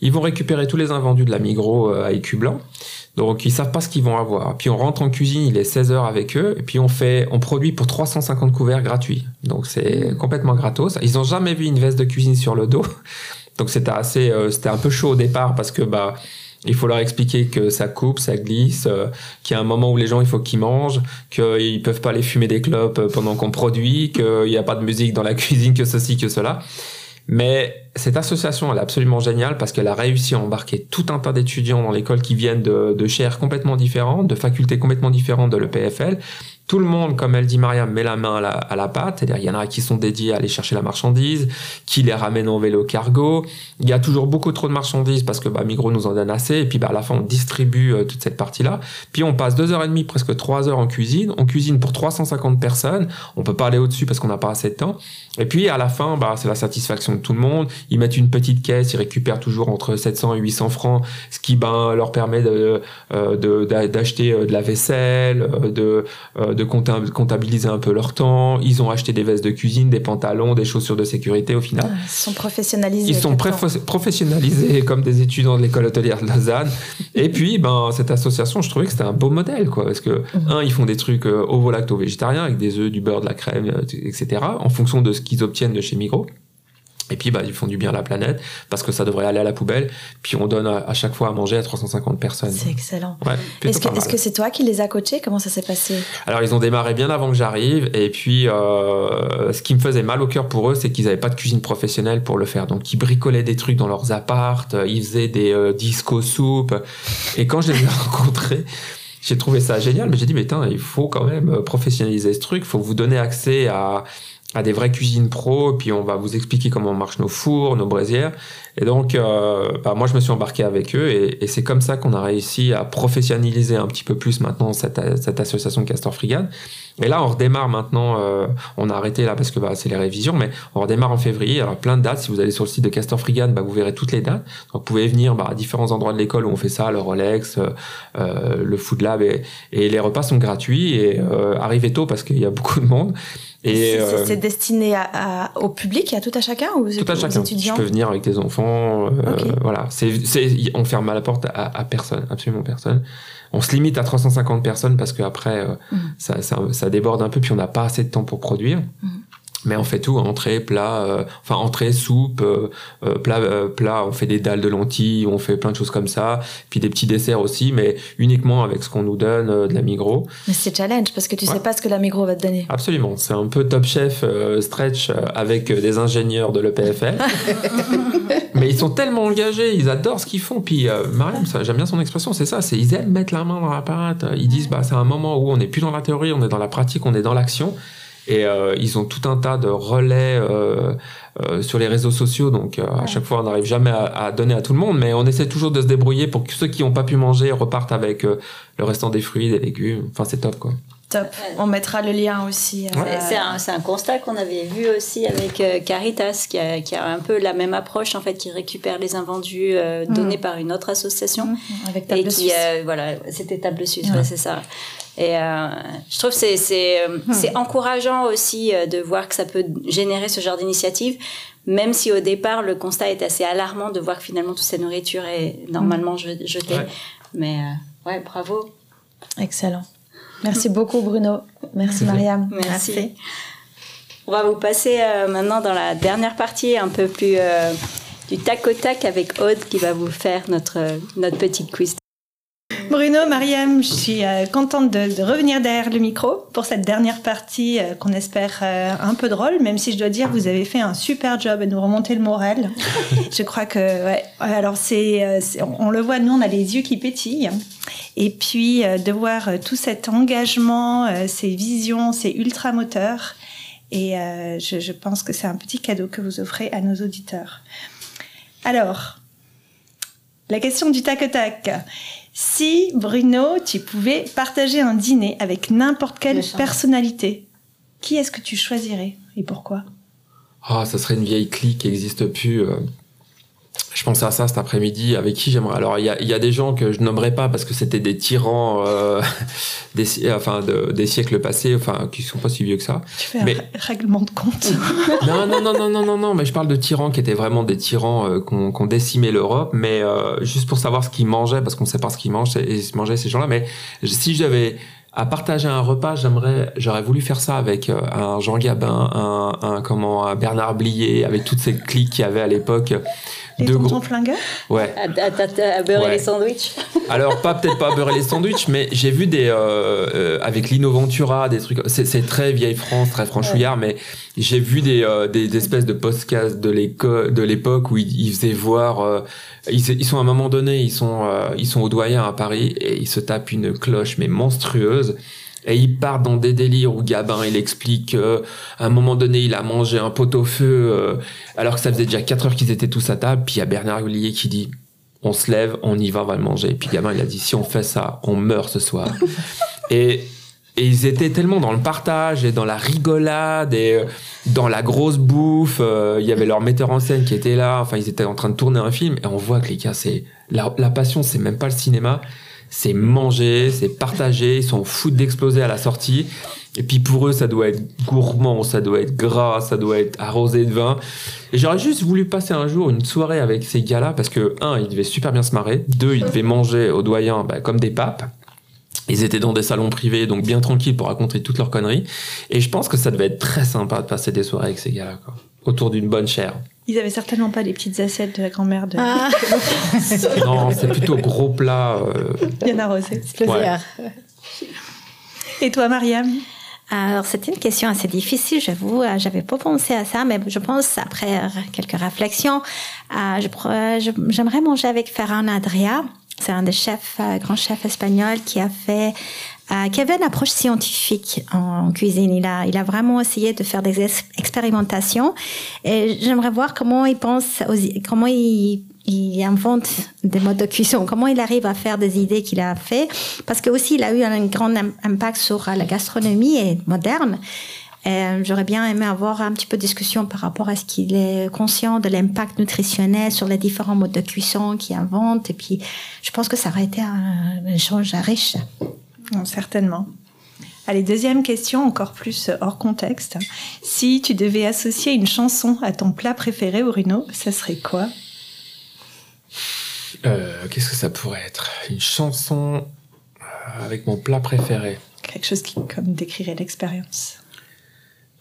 [SPEAKER 3] Ils vont récupérer tous les invendus de la Migros euh, à écu blanc. Donc ils savent pas ce qu'ils vont avoir. Puis on rentre en cuisine, il est 16 heures avec eux, et puis on fait, on produit pour 350 couverts gratuits. Donc c'est complètement gratos. Ils ont jamais vu une veste de cuisine sur le dos. Donc c'était assez, euh, c'était un peu chaud au départ parce que bah il faut leur expliquer que ça coupe, ça glisse, euh, qu'il y a un moment où les gens, il faut qu'ils mangent, qu'ils peuvent pas aller fumer des clopes euh, pendant qu'on produit, qu'il n'y a pas de musique dans la cuisine, que ceci, que cela. Mais cette association, elle est absolument géniale parce qu'elle a réussi à embarquer tout un tas d'étudiants dans l'école qui viennent de, de chaires complètement différentes, de facultés complètement différentes de l'EPFL, tout le monde, comme elle dit Mariam, met la main à la, pâte. C'est-à-dire, il y en a qui sont dédiés à aller chercher la marchandise, qui les ramènent en vélo cargo. Il y a toujours beaucoup trop de marchandises parce que bah, Migros nous en donne assez. Et puis, bah, à la fin, on distribue euh, toute cette partie-là. Puis, on passe deux heures et demie, presque trois heures en cuisine. On cuisine pour 350 personnes. On peut pas aller au-dessus parce qu'on n'a pas assez de temps. Et puis, à la fin, bah, c'est la satisfaction de tout le monde. Ils mettent une petite caisse, ils récupèrent toujours entre 700 et 800 francs, ce qui ben, leur permet euh, d'acheter euh, de, la vaisselle, de comptabiliser un peu leur temps. Ils ont acheté des vestes de cuisine, des pantalons, des chaussures de sécurité au final.
[SPEAKER 1] Ils sont professionnalisés.
[SPEAKER 3] Ils sont professionnalisés comme des étudiants de l'école hôtelière de Lausanne. Et puis, ben, cette association, je trouvais que c'était un beau modèle, quoi. Parce que, mhm. un, ils font des trucs euh, ovo-lacto-végétariens avec des œufs, du beurre, de la crème, euh, etc. en fonction de ce qu'ils obtiennent de chez Migros. Et puis, bah, ils font du bien à la planète parce que ça devrait aller à la poubelle. Puis, on donne à, chaque fois à manger à 350 personnes.
[SPEAKER 1] C'est excellent. est-ce que c'est toi qui les as coachés? Comment ça s'est passé?
[SPEAKER 3] Alors, ils ont démarré bien avant que j'arrive. Et puis, euh, ce qui me faisait mal au cœur pour eux, c'est qu'ils n'avaient pas de cuisine professionnelle pour le faire. Donc, ils bricolaient des trucs dans leurs appartes. Ils faisaient des euh, disco soupes. Et quand je les ai rencontrés, j'ai trouvé ça génial. Mais j'ai dit, mais putain, il faut quand même professionnaliser ce truc. Il faut vous donner accès à à des vraies cuisines pro, puis on va vous expliquer comment marchent nos fours, nos braisières. Et donc, euh, bah, moi, je me suis embarqué avec eux, et, et c'est comme ça qu'on a réussi à professionnaliser un petit peu plus maintenant cette, cette association Castor Frigade. Et là, on redémarre maintenant, euh, on a arrêté là parce que bah, c'est les révisions, mais on redémarre en février. Alors, plein de dates. Si vous allez sur le site de Castor Frigade, bah, vous verrez toutes les dates. Donc, vous pouvez venir bah, à différents endroits de l'école où on fait ça, le Rolex, euh, euh le Food Lab, et, et, les repas sont gratuits. Et euh, arrivez tôt parce qu'il y a beaucoup de monde.
[SPEAKER 1] Et euh, c'est destiné à, au public, à tout à chacun ou
[SPEAKER 3] tout à chacun.
[SPEAKER 1] étudiants
[SPEAKER 3] Tu peux venir avec tes enfants. Euh, Voilà, c'est, on ferme à la porte à, à, personne, absolument personne. On se limite à 350 personnes parce qu'après euh, mm. ça, ça, ça, déborde un peu puis on n'a pas assez de temps pour produire. Mm mais on fait tout entrée plat euh, enfin entrée soupe euh, euh, plat plat on fait des dalles de lentilles on fait plein de choses comme ça puis des petits desserts aussi mais uniquement avec ce qu'on nous donne de la Migros.
[SPEAKER 1] Mais c'est challenge parce que tu sais pas ce que la Migros va te donner.
[SPEAKER 3] Absolument c'est un peu top chef stretch avec des ingénieurs de l'EPFL. Mais ils sont tellement engagés ils adorent ce qu'ils font puis Mariam j'aime bien son expression c'est ça c'est ils aiment mettre la main dans la pâte ils disent bah c'est un moment où on n'est plus dans la théorie on est dans la pratique on est dans l'action et euh, ils ont tout un tas de relais euh, euh, sur les réseaux sociaux, donc à chaque fois on n'arrive jamais à, donner à tout le monde, mais on essaie toujours de se débrouiller pour que ceux qui n'ont pas pu manger repartent avec le restant des fruits, des légumes. Enfin, c'est top quoi.
[SPEAKER 1] Top. On mettra le lien aussi.
[SPEAKER 4] C'est un, un, constat qu'on avait vu aussi avec Caritas, qui a, qui a, un peu la même approche, en fait, qui récupère les invendus donnés mm. par une autre association. Mm.
[SPEAKER 1] Avec Table
[SPEAKER 4] et qui, voilà, c'était Table Suisse, c'est ça. Et euh, je trouve que c'est c'est euh, hmm. encourageant aussi euh, de voir que ça peut générer ce genre d'initiative, même si au départ le constat est assez alarmant de voir que finalement toute cette nourriture est normalement jetée. Mais ouais, bravo.
[SPEAKER 1] Excellent. Merci beaucoup Bruno. Merci Mariam.
[SPEAKER 4] Merci. On va vous passer maintenant dans la dernière partie un peu plus du tac au tac avec Aude qui va vous faire notre notre petite quiz.
[SPEAKER 5] Bruno, Mariam, je suis euh, contente de, de, revenir derrière le micro pour cette dernière partie euh, qu'on espère euh, un peu drôle, même si je dois dire que vous avez fait un super job à nous remonter le moral. je crois que, ouais, alors c'est, on, on, le voit, nous on a les yeux qui pétillent. Et puis de voir tout cet engagement, ces visions, ces ultra moteurs. Et je, je pense que c'est un petit cadeau que vous offrez à nos auditeurs. Alors, la question du tac-tac. Si, Bruno, tu pouvais partager un dîner avec n'importe quelle personnalité, qui est-ce que tu choisirais et pourquoi?
[SPEAKER 3] Ah, ça serait une vieille clique qui n'existe plus. Euh, je pensais à ça cet après-midi. Avec qui j'aimerais Alors, il y a, y a, des gens que je nommerai pas parce que c'était des tyrans euh, des, enfin, de, des siècles passés, enfin, qui sont pas si vieux que ça.
[SPEAKER 5] Tu fais mais... un règlement de compte.
[SPEAKER 3] non, non, non, non, non, non, non, mais je parle de tyrans qui étaient vraiment des tyrans euh, qu'on qu décimé l'Europe, mais euh, juste pour savoir ce qu'ils mangeaient, parce qu'on sait pas ce qu'ils mangent et se mangeaient ces gens-là. Mais si j'avais à partager un repas, j'aimerais, j'aurais voulu faire ça avec euh, un Jean Gabin, un, un, comment, un Bernard Blier, avec toutes ces cliques qu'il y avait à l'époque.
[SPEAKER 5] Les de tontons flingueurs
[SPEAKER 3] Ouais.
[SPEAKER 4] À, à, à beurrer ouais. les sandwichs
[SPEAKER 3] Alors, pas peut-être pas à beurrer les sandwichs, mais j'ai vu des. Euh, euh, avec Lino Ventura, des trucs. C'est très vieille France, très franchouillard, ouais. mais j'ai vu des, euh, des, des, espèces de podcasts de l'époque où ils, ils, faisaient voir. Euh, ils, ils, sont à un moment donné, ils sont, euh, ils sont au doyen à Paris et ils se tapent une cloche, mais monstrueuse. Et il part dans des délires où Gabin, il explique qu'à un moment donné, il a mangé un pot-au-feu, euh, alors que ça faisait déjà 4 heures qu'ils étaient tous à table. Puis il y a Bernard Hullier qui dit, on se lève, on y va, on va le manger. Et puis Gabin, il a dit, si on fait ça, on meurt ce soir. et, et ils étaient tellement dans le partage et dans la rigolade et euh, dans la grosse bouffe. Euh, il y avait leur metteur en scène qui était là. Enfin, ils étaient en train de tourner un film. Et on voit que les gars, c'est, la, la passion, c'est même pas le cinéma c'est manger, c'est partager, ils sont fous d'exploser à la sortie. Et puis pour eux, ça doit être gourmand, ça doit être gras, ça doit être arrosé de vin. Et j'aurais juste voulu passer un jour une soirée avec ces gars-là parce que, un, ils devaient super bien se marrer. Deux, ils devaient manger au doyen bah, comme des papes. Ils étaient dans des salons privés, donc bien tranquilles pour raconter toutes leurs conneries. Et je pense que ça devait être très sympa de passer des soirées avec ces gars-là. Autour d'une bonne chair.
[SPEAKER 5] Ils avaient certainement pas les petites assiettes de la grand-mère de. Ah.
[SPEAKER 3] non, c'est plutôt gros plat. Euh...
[SPEAKER 5] Bien arrosé.
[SPEAKER 2] C'est plaisir.
[SPEAKER 5] Ouais. Et toi, Mariam?
[SPEAKER 2] Alors, c'était une question assez difficile, j'avoue. J'avais pas pensé à ça, mais je pense, après quelques réflexions, euh, j'aimerais manger avec Ferran Adria. C'est un des chefs, euh, grands chefs espagnols qui a fait euh, qui avait une approche scientifique en cuisine. Il a, vraiment essayé de faire des expérimentations. Et j'aimerais voir comment il pense, comment il, invente des modes de cuisson, comment il arrive à faire des idées qu'il a fait. Parce que aussi, il a eu un grand impact sur la gastronomie moderne. J'aurais bien aimé avoir un petit peu de discussion par rapport à ce qu'il est conscient de l'impact nutritionnel sur les différents modes de cuisson qu'il invente. Et puis, je pense que ça aurait été un échange riche.
[SPEAKER 5] Non, certainement. Allez, deuxième question, encore plus hors contexte. Si tu devais associer une chanson à ton plat préféré, Bruno, ça serait quoi?
[SPEAKER 3] Euh, Qu'est-ce que ça pourrait être? Une chanson avec mon plat préféré
[SPEAKER 5] Quelque chose qui comme décrirait l'expérience.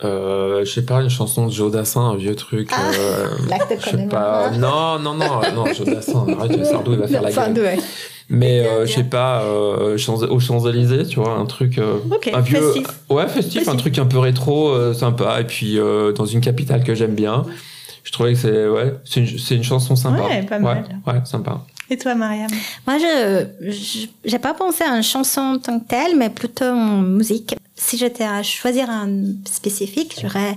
[SPEAKER 3] Euh, je sais pas, une chanson de Joe Dassin, un vieux truc.
[SPEAKER 2] Ah,
[SPEAKER 3] euh,
[SPEAKER 2] je sais
[SPEAKER 3] pas. Non, non, non, non, Joe Dassin, arrête, Sardou, il va faire la gueule. Mais euh, je sais pas, euh, aux Champs-Élysées, tu vois, un truc. Euh,
[SPEAKER 5] okay,
[SPEAKER 3] un vieux.
[SPEAKER 5] Festif.
[SPEAKER 3] Ouais, festif, festif, un truc un peu rétro, euh, sympa. Et puis euh, dans une capitale que j'aime bien. Je trouvais que c'est ouais, c'est une, une, chanson sympa.
[SPEAKER 5] Ouais, pas mal.
[SPEAKER 3] Ouais, ouais sympa.
[SPEAKER 5] Et toi, Mariam?
[SPEAKER 2] Moi, je j'ai pas pensé à une chanson en tant que telle, mais plutôt en musique. Si j'étais à choisir un spécifique, j'aurais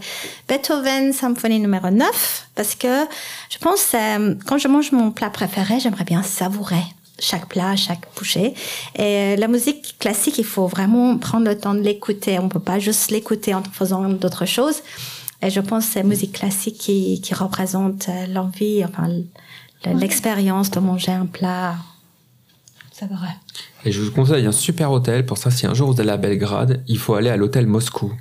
[SPEAKER 2] Beethoven Symphonie numéro 9, parce que je pense euh, quand je mange mon plat préféré, j'aimerais bien savourer chaque plat, chaque bouchée. Et la musique classique, il faut vraiment prendre le temps de l'écouter. On peut pas juste l'écouter en faisant d'autres choses. Et je pense que c'est la musique classique qui, qui représente l'envie, enfin, l'expérience de manger un plat savoureux.
[SPEAKER 3] Et je vous conseille un super hôtel. Pour ça, si un jour vous allez à Belgrade, il faut aller à l'hôtel Moscou.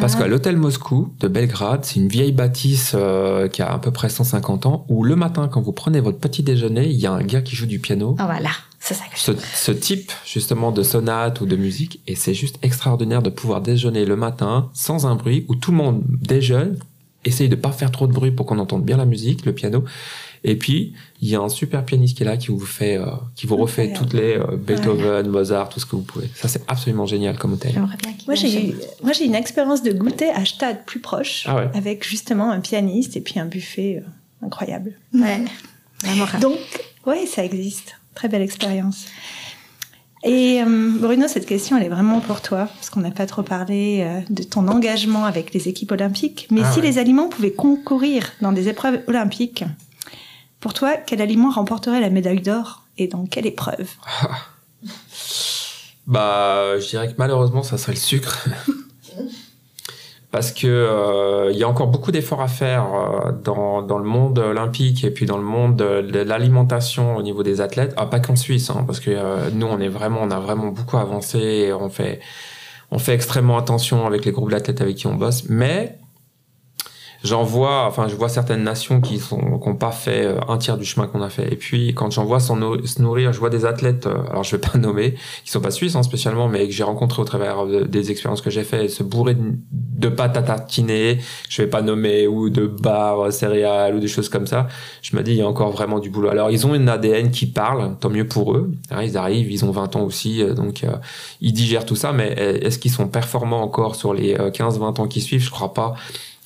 [SPEAKER 3] Parce ah. qu'à l'hôtel Moscou de Belgrade, c'est une vieille bâtisse euh, qui a à peu près 150 ans, où le matin, quand vous prenez votre petit déjeuner, il y a un gars qui joue du piano.
[SPEAKER 2] Oh voilà, c'est ça que
[SPEAKER 3] ce, ce type, justement, de sonate ou de musique, et c'est juste extraordinaire de pouvoir déjeuner le matin sans un bruit, où tout le monde déjeune, essaye de pas faire trop de bruit pour qu'on entende bien la musique, le piano. Et puis, il y a un super pianiste qui est là, qui vous fait, euh, qui vous refait toutes les euh, Beethoven, Mozart, tout ce que vous pouvez. Ça, c'est absolument génial comme hôtel.
[SPEAKER 2] J'aimerais bien qu'il
[SPEAKER 5] Moi, j'ai eu, moi, j'ai une expérience de goûter à Stade plus proche,
[SPEAKER 3] Ah ouais.
[SPEAKER 5] avec justement un pianiste et puis un buffet euh, incroyable.
[SPEAKER 2] Ouais. Vraiment rare.
[SPEAKER 5] Donc, ouais, ça existe. Très belle expérience. Et euh, Bruno, cette question, elle est vraiment pour toi, parce qu'on n'a pas trop parlé euh, de ton engagement avec les équipes olympiques. Mais
[SPEAKER 3] Ah
[SPEAKER 5] si
[SPEAKER 3] ouais.
[SPEAKER 5] les aliments pouvaient concourir dans des épreuves olympiques, pour toi, quel aliment remporterait la médaille d'or et dans quelle épreuve
[SPEAKER 3] Bah, je dirais que malheureusement, ça serait le sucre. Parce que euh, il y a encore beaucoup d'efforts à faire euh, dans, dans le monde olympique et puis dans le monde de, de l'alimentation au niveau des athlètes. Ah, pas qu'en Suisse, hein, parce que euh, nous, on est vraiment, on a vraiment beaucoup avancé. Et on fait, on fait extrêmement attention avec les groupes d'athlètes avec qui on bosse. Mais j'en vois, enfin, je vois certaines nations qui sont, qui ont pas fait euh, un tiers du chemin qu'on a fait. Et puis, quand j'en vois se nourrir, je vois des athlètes, euh, alors je vais pas nommer, qui sont pas suisses hein, spécialement, mais que j'ai rencontrés au travers de- des expériences que j'ai fait, se bourrer de, de pâtes à tartiner, je vais pas nommer, ou de barres céréales ou des choses comme ça. Je me dis, il y a encore vraiment du boulot. Alors, ils ont une ADN qui parle, tant mieux pour eux. Hein, ils arrivent, ils ont 20 ans aussi, euh, donc euh, ils digèrent tout ça, mais euh, est-ce qu'ils sont performants encore sur les euh, 15-20 ans qui suivent? Je crois pas.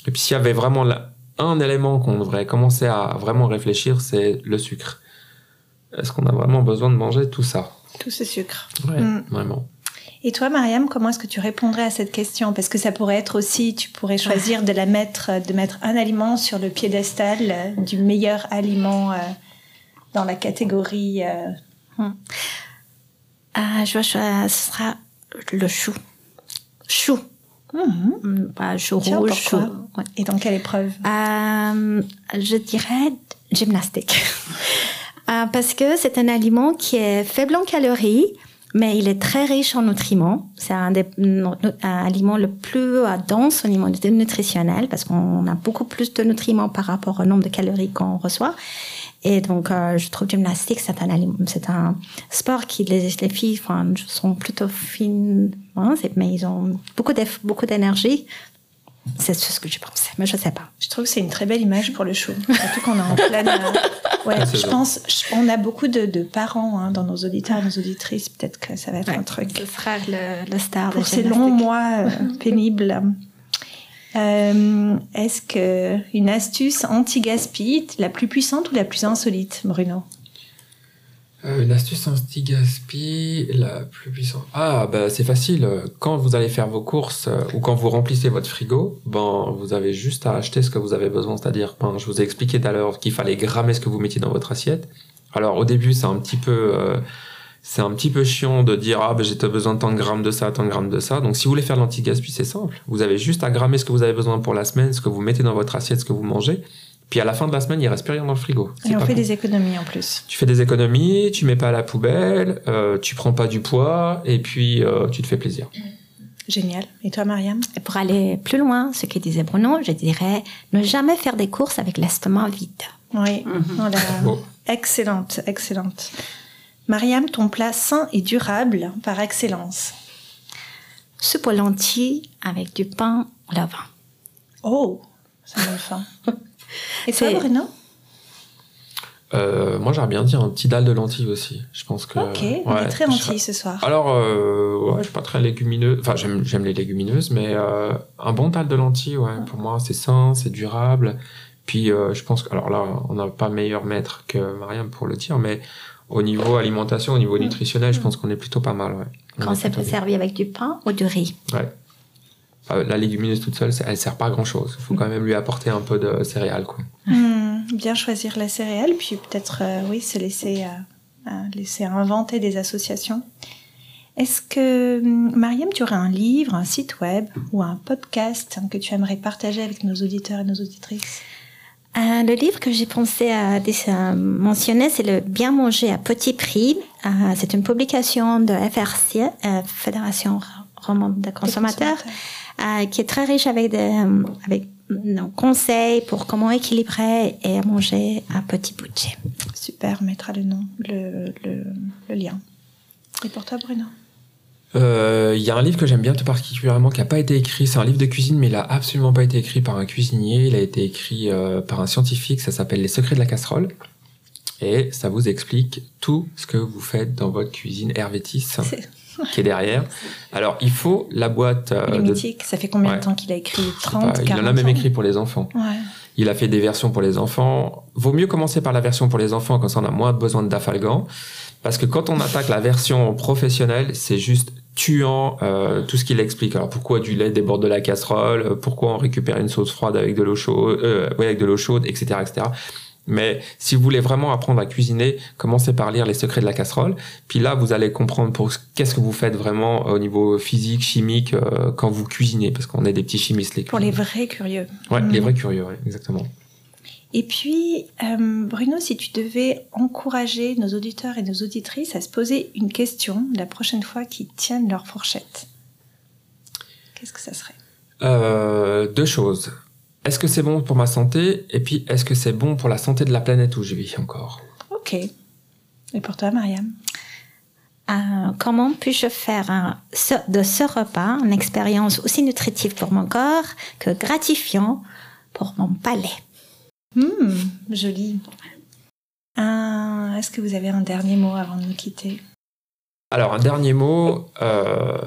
[SPEAKER 3] Et puis s'il y avait vraiment la- un élément qu'on devrait commencer à vraiment réfléchir, c'est le sucre. Est-ce qu'on a vraiment besoin de manger tout ça?
[SPEAKER 5] Tout ce sucre.
[SPEAKER 3] Ouais,
[SPEAKER 5] Mm.
[SPEAKER 3] vraiment.
[SPEAKER 5] Et toi, Mariam, comment est-ce que tu répondrais à cette question? Parce que ça pourrait être aussi, tu pourrais choisir de la mettre, de mettre un aliment sur le piédestal euh, du meilleur aliment euh, dans la catégorie. euh,
[SPEAKER 2] Ah, je vois, ce sera le chou. Chou.
[SPEAKER 5] Mhm.
[SPEAKER 2] Mm, chou
[SPEAKER 5] Tiens,
[SPEAKER 2] rouge, ouais.
[SPEAKER 5] Et dans quelle épreuve?
[SPEAKER 2] Euh, je dirais gymnastique. Euh, parce que c'est un aliment qui est faible en calories, mais il est très riche en nutriments. C'est un des un aliment le plus euh, dense au niveau nutritionnel parce qu'on a beaucoup plus de nutriments par rapport au nombre de calories qu'on reçoit. Et donc, euh, je trouve gymnastique, c'est un c'est un sport qui les, les filles enfin, sont plutôt fines, hein, c'est- mais ils ont beaucoup d'énergie. C'est ce que je pensais, mais je sais pas.
[SPEAKER 5] Je trouve que c'est une très belle image pour le chou. Surtout qu'on est en pleine. euh, ouais, je pense. je- on a beaucoup de, de parents hein, dans nos auditeurs, nos auditrices. Peut-être que ça va être un truc.
[SPEAKER 2] Ce sera le, le star
[SPEAKER 5] pour
[SPEAKER 2] de
[SPEAKER 5] ces longs mois euh, pénibles. Euh, Est-ce que une astuce anti-gaspi, la plus puissante ou la plus insolite, Bruno
[SPEAKER 3] Euh, une astuce anti-gaspi, la plus puissante. Ah, bah, c'est facile. Quand vous allez faire vos courses euh, ou quand vous remplissez votre frigo, ben, vous avez juste à acheter ce que vous avez besoin. C'est-à-dire, ben, je vous ai expliqué tout à l'heure qu'il fallait grammer ce que vous mettiez dans votre assiette. Alors, au début, c'est un petit peu, c'est un petit peu chiant de dire, ah, ben, j'ai besoin de tant de grammes de ça, tant de grammes de ça. Donc, si vous voulez faire l'anti-gaspi, c'est simple. Vous avez juste à grammer ce que vous avez besoin pour la semaine, ce que vous mettez dans votre assiette, ce que vous mangez. Puis à la fin de la semaine, il reste plus rien dans le frigo.
[SPEAKER 5] Et on fait des économies en plus.
[SPEAKER 3] Tu fais des économies, tu mets pas à la poubelle, euh, tu prends pas du poids et puis euh, tu te fais plaisir.
[SPEAKER 5] Génial. Et toi, Mariam?
[SPEAKER 2] Et pour aller plus loin, ce que disait Bruno, je dirais ne jamais faire des courses avec l'estomac vide.
[SPEAKER 5] Oui. Oh là.
[SPEAKER 3] Bon.
[SPEAKER 5] Excellente, excellente. Mariam, ton plat sain et durable par excellence.
[SPEAKER 2] Soupe aux lentilles avec du pain au levain.
[SPEAKER 5] Oh, ça me donne faim. Et toi, Bruno?
[SPEAKER 3] Euh, moi, j'aurais bien dit un petit dalle de lentilles aussi. Je pense que.
[SPEAKER 5] Ok, on est très lentilles ce soir.
[SPEAKER 3] Alors, euh, ouais, je suis pas très légumineux. Enfin, j'aime, j'aime les légumineuses, mais euh, un bon dalle de lentilles, ouais, pour moi, c'est sain, c'est durable. Puis, euh, je pense que, alors là, on n'a pas meilleur maître que Mariam pour le dire, mais au niveau alimentation, au niveau nutritionnel, je pense qu'on est plutôt pas mal, ouais.
[SPEAKER 2] Quand
[SPEAKER 3] est
[SPEAKER 2] c'est
[SPEAKER 3] plutôt bien.
[SPEAKER 2] servi avec du pain ou du riz.
[SPEAKER 3] Ouais. Euh, la légumineuse toute seule, elle sert pas à grand chose. Il faut quand même lui apporter un peu de céréales, quoi.
[SPEAKER 5] Hmm, bien choisir la céréale, puis peut-être, euh, oui, se laisser, euh, euh, laisser inventer des associations. Est-ce que, hum, Mariam, tu aurais un livre, un site web ou un podcast que tu aimerais partager avec nos auditeurs et nos auditrices?
[SPEAKER 2] Euh, le livre que j'ai pensé à mentionner, c'est le Bien manger à petit prix. Euh, c'est une publication de FRC, euh, Fédération Romande des consommateurs, qui est très riche avec des avec conseils pour comment équilibrer et manger à petit budget.
[SPEAKER 5] Super, on mettra le nom, le, le, le lien. Et pour toi, Bruno?
[SPEAKER 3] Euh, Il y a un livre que j'aime bien tout particulièrement qui n'a pas été écrit. C'est un livre de cuisine, mais il a absolument pas été écrit par un cuisinier. Il a été écrit euh, par un scientifique. Ça s'appelle Les secrets de la casserole. Et ça vous explique tout ce que vous faites dans votre cuisine Hervétis, qui est derrière. Alors, il faut la boîte. euh,
[SPEAKER 5] Il est
[SPEAKER 3] de-
[SPEAKER 5] mythique. Ça fait combien
[SPEAKER 3] Ouais.
[SPEAKER 5] de temps qu'il a écrit
[SPEAKER 3] je sais
[SPEAKER 5] 30,
[SPEAKER 3] pas,
[SPEAKER 5] 40
[SPEAKER 3] il en a même
[SPEAKER 5] ans
[SPEAKER 3] écrit pour les enfants.
[SPEAKER 5] Ouais.
[SPEAKER 3] Il a fait des versions pour les enfants. Vaut mieux commencer par la version pour les enfants, comme ça on a moins besoin de dafalgan. Parce que quand on attaque la version professionnelle, c'est juste tuant euh, tout ce qu'il explique. Alors pourquoi du lait déborde de la casserole, euh, pourquoi on récupère une sauce froide avec de l'eau chaude, euh, ouais, avec de l'eau chaude, etc., etc. Mais si vous voulez vraiment apprendre à cuisiner, commencez par lire les secrets de la casserole. Puis là, vous allez comprendre pour qu'est-ce que vous faites vraiment au niveau physique, chimique, euh, quand vous cuisinez, parce qu'on est des petits chimistes les
[SPEAKER 5] Pour les vrais curieux.
[SPEAKER 3] Ouais, les
[SPEAKER 5] Mhm.
[SPEAKER 3] vrais curieux, ouais, exactement.
[SPEAKER 5] Et puis, euh, Bruno, si tu devais encourager nos auditeurs et nos auditrices à se poser une question la prochaine fois qu'ils tiennent leur fourchette, qu'est-ce que ça serait?
[SPEAKER 3] Euh, deux choses. Est-ce que c'est bon pour ma santé? Et puis, est-ce que c'est bon pour la santé de la planète où je vis encore?
[SPEAKER 5] Ok. Et pour toi, Mariam?
[SPEAKER 2] Euh, comment puis-je faire un- ce- de ce repas une expérience aussi nutritive pour mon corps que gratifiant pour mon palais?
[SPEAKER 5] Hmm, Joli. Un- Est-ce que vous avez un dernier mot avant de nous quitter?
[SPEAKER 3] Alors, un dernier mot. euh,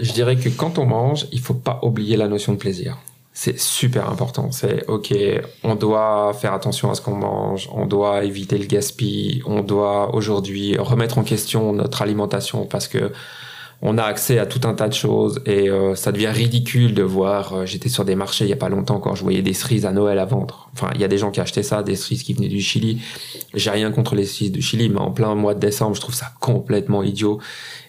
[SPEAKER 3] je dirais que quand on mange, il faut pas oublier la notion de plaisir. C'est super important. C'est OK, on doit faire attention à ce qu'on mange, on doit éviter le gaspillage, on doit aujourd'hui remettre en question notre alimentation parce que on a accès à tout un tas de choses et euh, ça devient ridicule de voir. euh, J'étais sur des marchés il y a pas longtemps quand je voyais des cerises à Noël à vendre. Enfin, il y a des gens qui achetaient ça, des cerises qui venaient du Chili. J'ai rien contre les cerises du Chili, mais en plein mois de décembre, je trouve ça complètement idiot.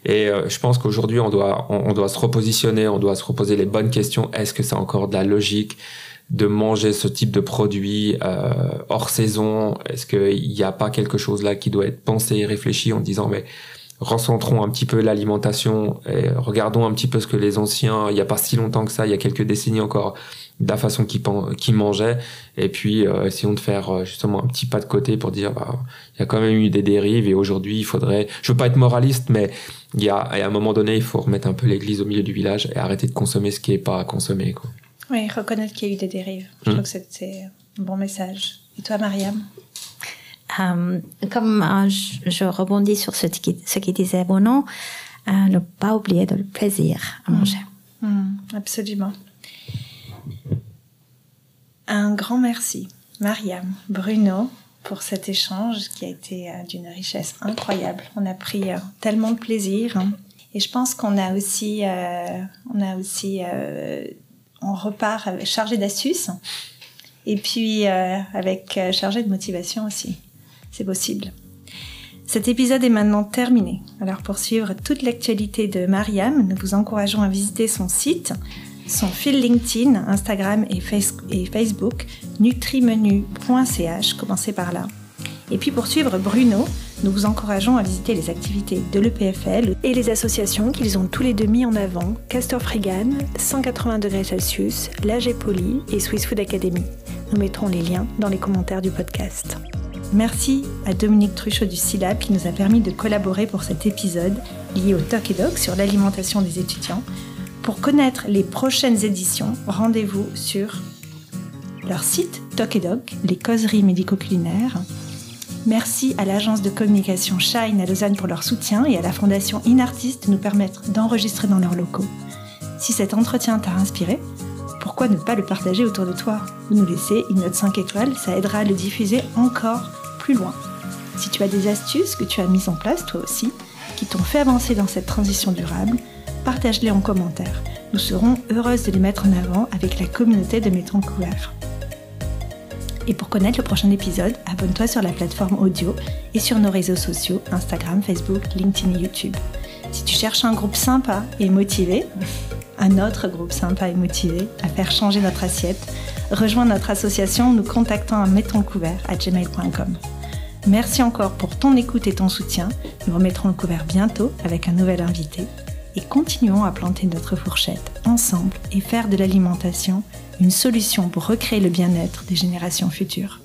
[SPEAKER 3] Et euh, je pense qu'aujourd'hui, on doit, on, doit se repositionner, on doit se reposer les bonnes questions. Est-ce que c'est encore de la logique de manger ce type de produit euh, hors saison? Est-ce qu'il n'y a pas quelque chose là qui doit être pensé et réfléchi en disant mais recentrons un petit peu l'alimentation et regardons un petit peu ce que les anciens, il n'y a pas si longtemps que ça, il y a quelques décennies encore, de la façon qu'ils mangeaient. Et puis, euh, essayons de faire euh, justement un petit pas de côté pour dire, bah, il y a quand même eu des dérives et aujourd'hui, il faudrait, je veux pas être moraliste, mais il y a, à un moment donné, il faut remettre un peu l'église au milieu du village et arrêter de consommer ce qui est pas à consommer, quoi.
[SPEAKER 5] Oui, reconnaître qu'il y a eu des dérives. Je
[SPEAKER 3] Hmm.
[SPEAKER 5] trouve que c'est un bon message. Et toi, Mariam?
[SPEAKER 2] Euh, Comme euh, je, rebondis sur ce qui, disait Bruno, euh, ne pas oublier de le plaisir à manger.
[SPEAKER 5] Hmm, Absolument. Un grand merci, Mariam, Bruno, pour cet échange qui a été euh, d'une richesse incroyable. On a pris tellement de plaisir. hein. Et je pense qu'on a aussi, on a aussi, on repart chargé d'astuces. Et puis avec chargé de motivation aussi. C'est possible. Cet épisode est maintenant terminé. Alors pour suivre toute l'actualité de Mariam, nous vous encourageons à visiter son site, son fil LinkedIn, Instagram et, Face- et Facebook, nutrimenu.ch, commencez par là. Et puis pour suivre Bruno, nous vous encourageons à visiter les activités de l'EPFL et les associations qu'ils ont tous les deux mis en avant, Castor Frigan, 180 degrés Celsius, l'AG Poly et Swiss Food Academy. Nous mettrons les liens dans les commentaires du podcast. Merci à Dominique Truchot du SILAB qui nous a permis de collaborer pour cet épisode lié au Talk et Doc sur l'alimentation des étudiants. Pour connaître les prochaines éditions, rendez-vous sur leur site Talk et Doc, les causeries médico-culinaires. Merci à l'agence de communication Shine à Lausanne pour leur soutien et à la fondation Inartist de nous permettre d'enregistrer dans leurs locaux. Si cet entretien t'a inspiré, pourquoi ne pas le partager autour de toi? Ou nous laisser une note 5 étoiles, ça aidera à le diffuser encore loin. Si tu as des astuces que tu as mises en place toi aussi, qui t'ont fait avancer dans cette transition durable, partage-les en commentaire. Nous serons heureuses de les mettre en avant avec la communauté de Mettons couvert. Et pour connaître le prochain épisode, abonne-toi sur la plateforme audio et sur nos réseaux sociaux Instagram, Facebook, LinkedIn et YouTube. Si tu cherches un groupe sympa et motivé, un autre groupe sympa et motivé à faire changer notre assiette, rejoins notre association en nous contactant à mettonlecouvert à gmail.com. Merci encore pour ton écoute et ton soutien. Nous remettrons le couvert bientôt avec un nouvel invité. Et continuons à planter notre fourchette ensemble et faire de l'alimentation une solution pour recréer le bien-être des générations futures.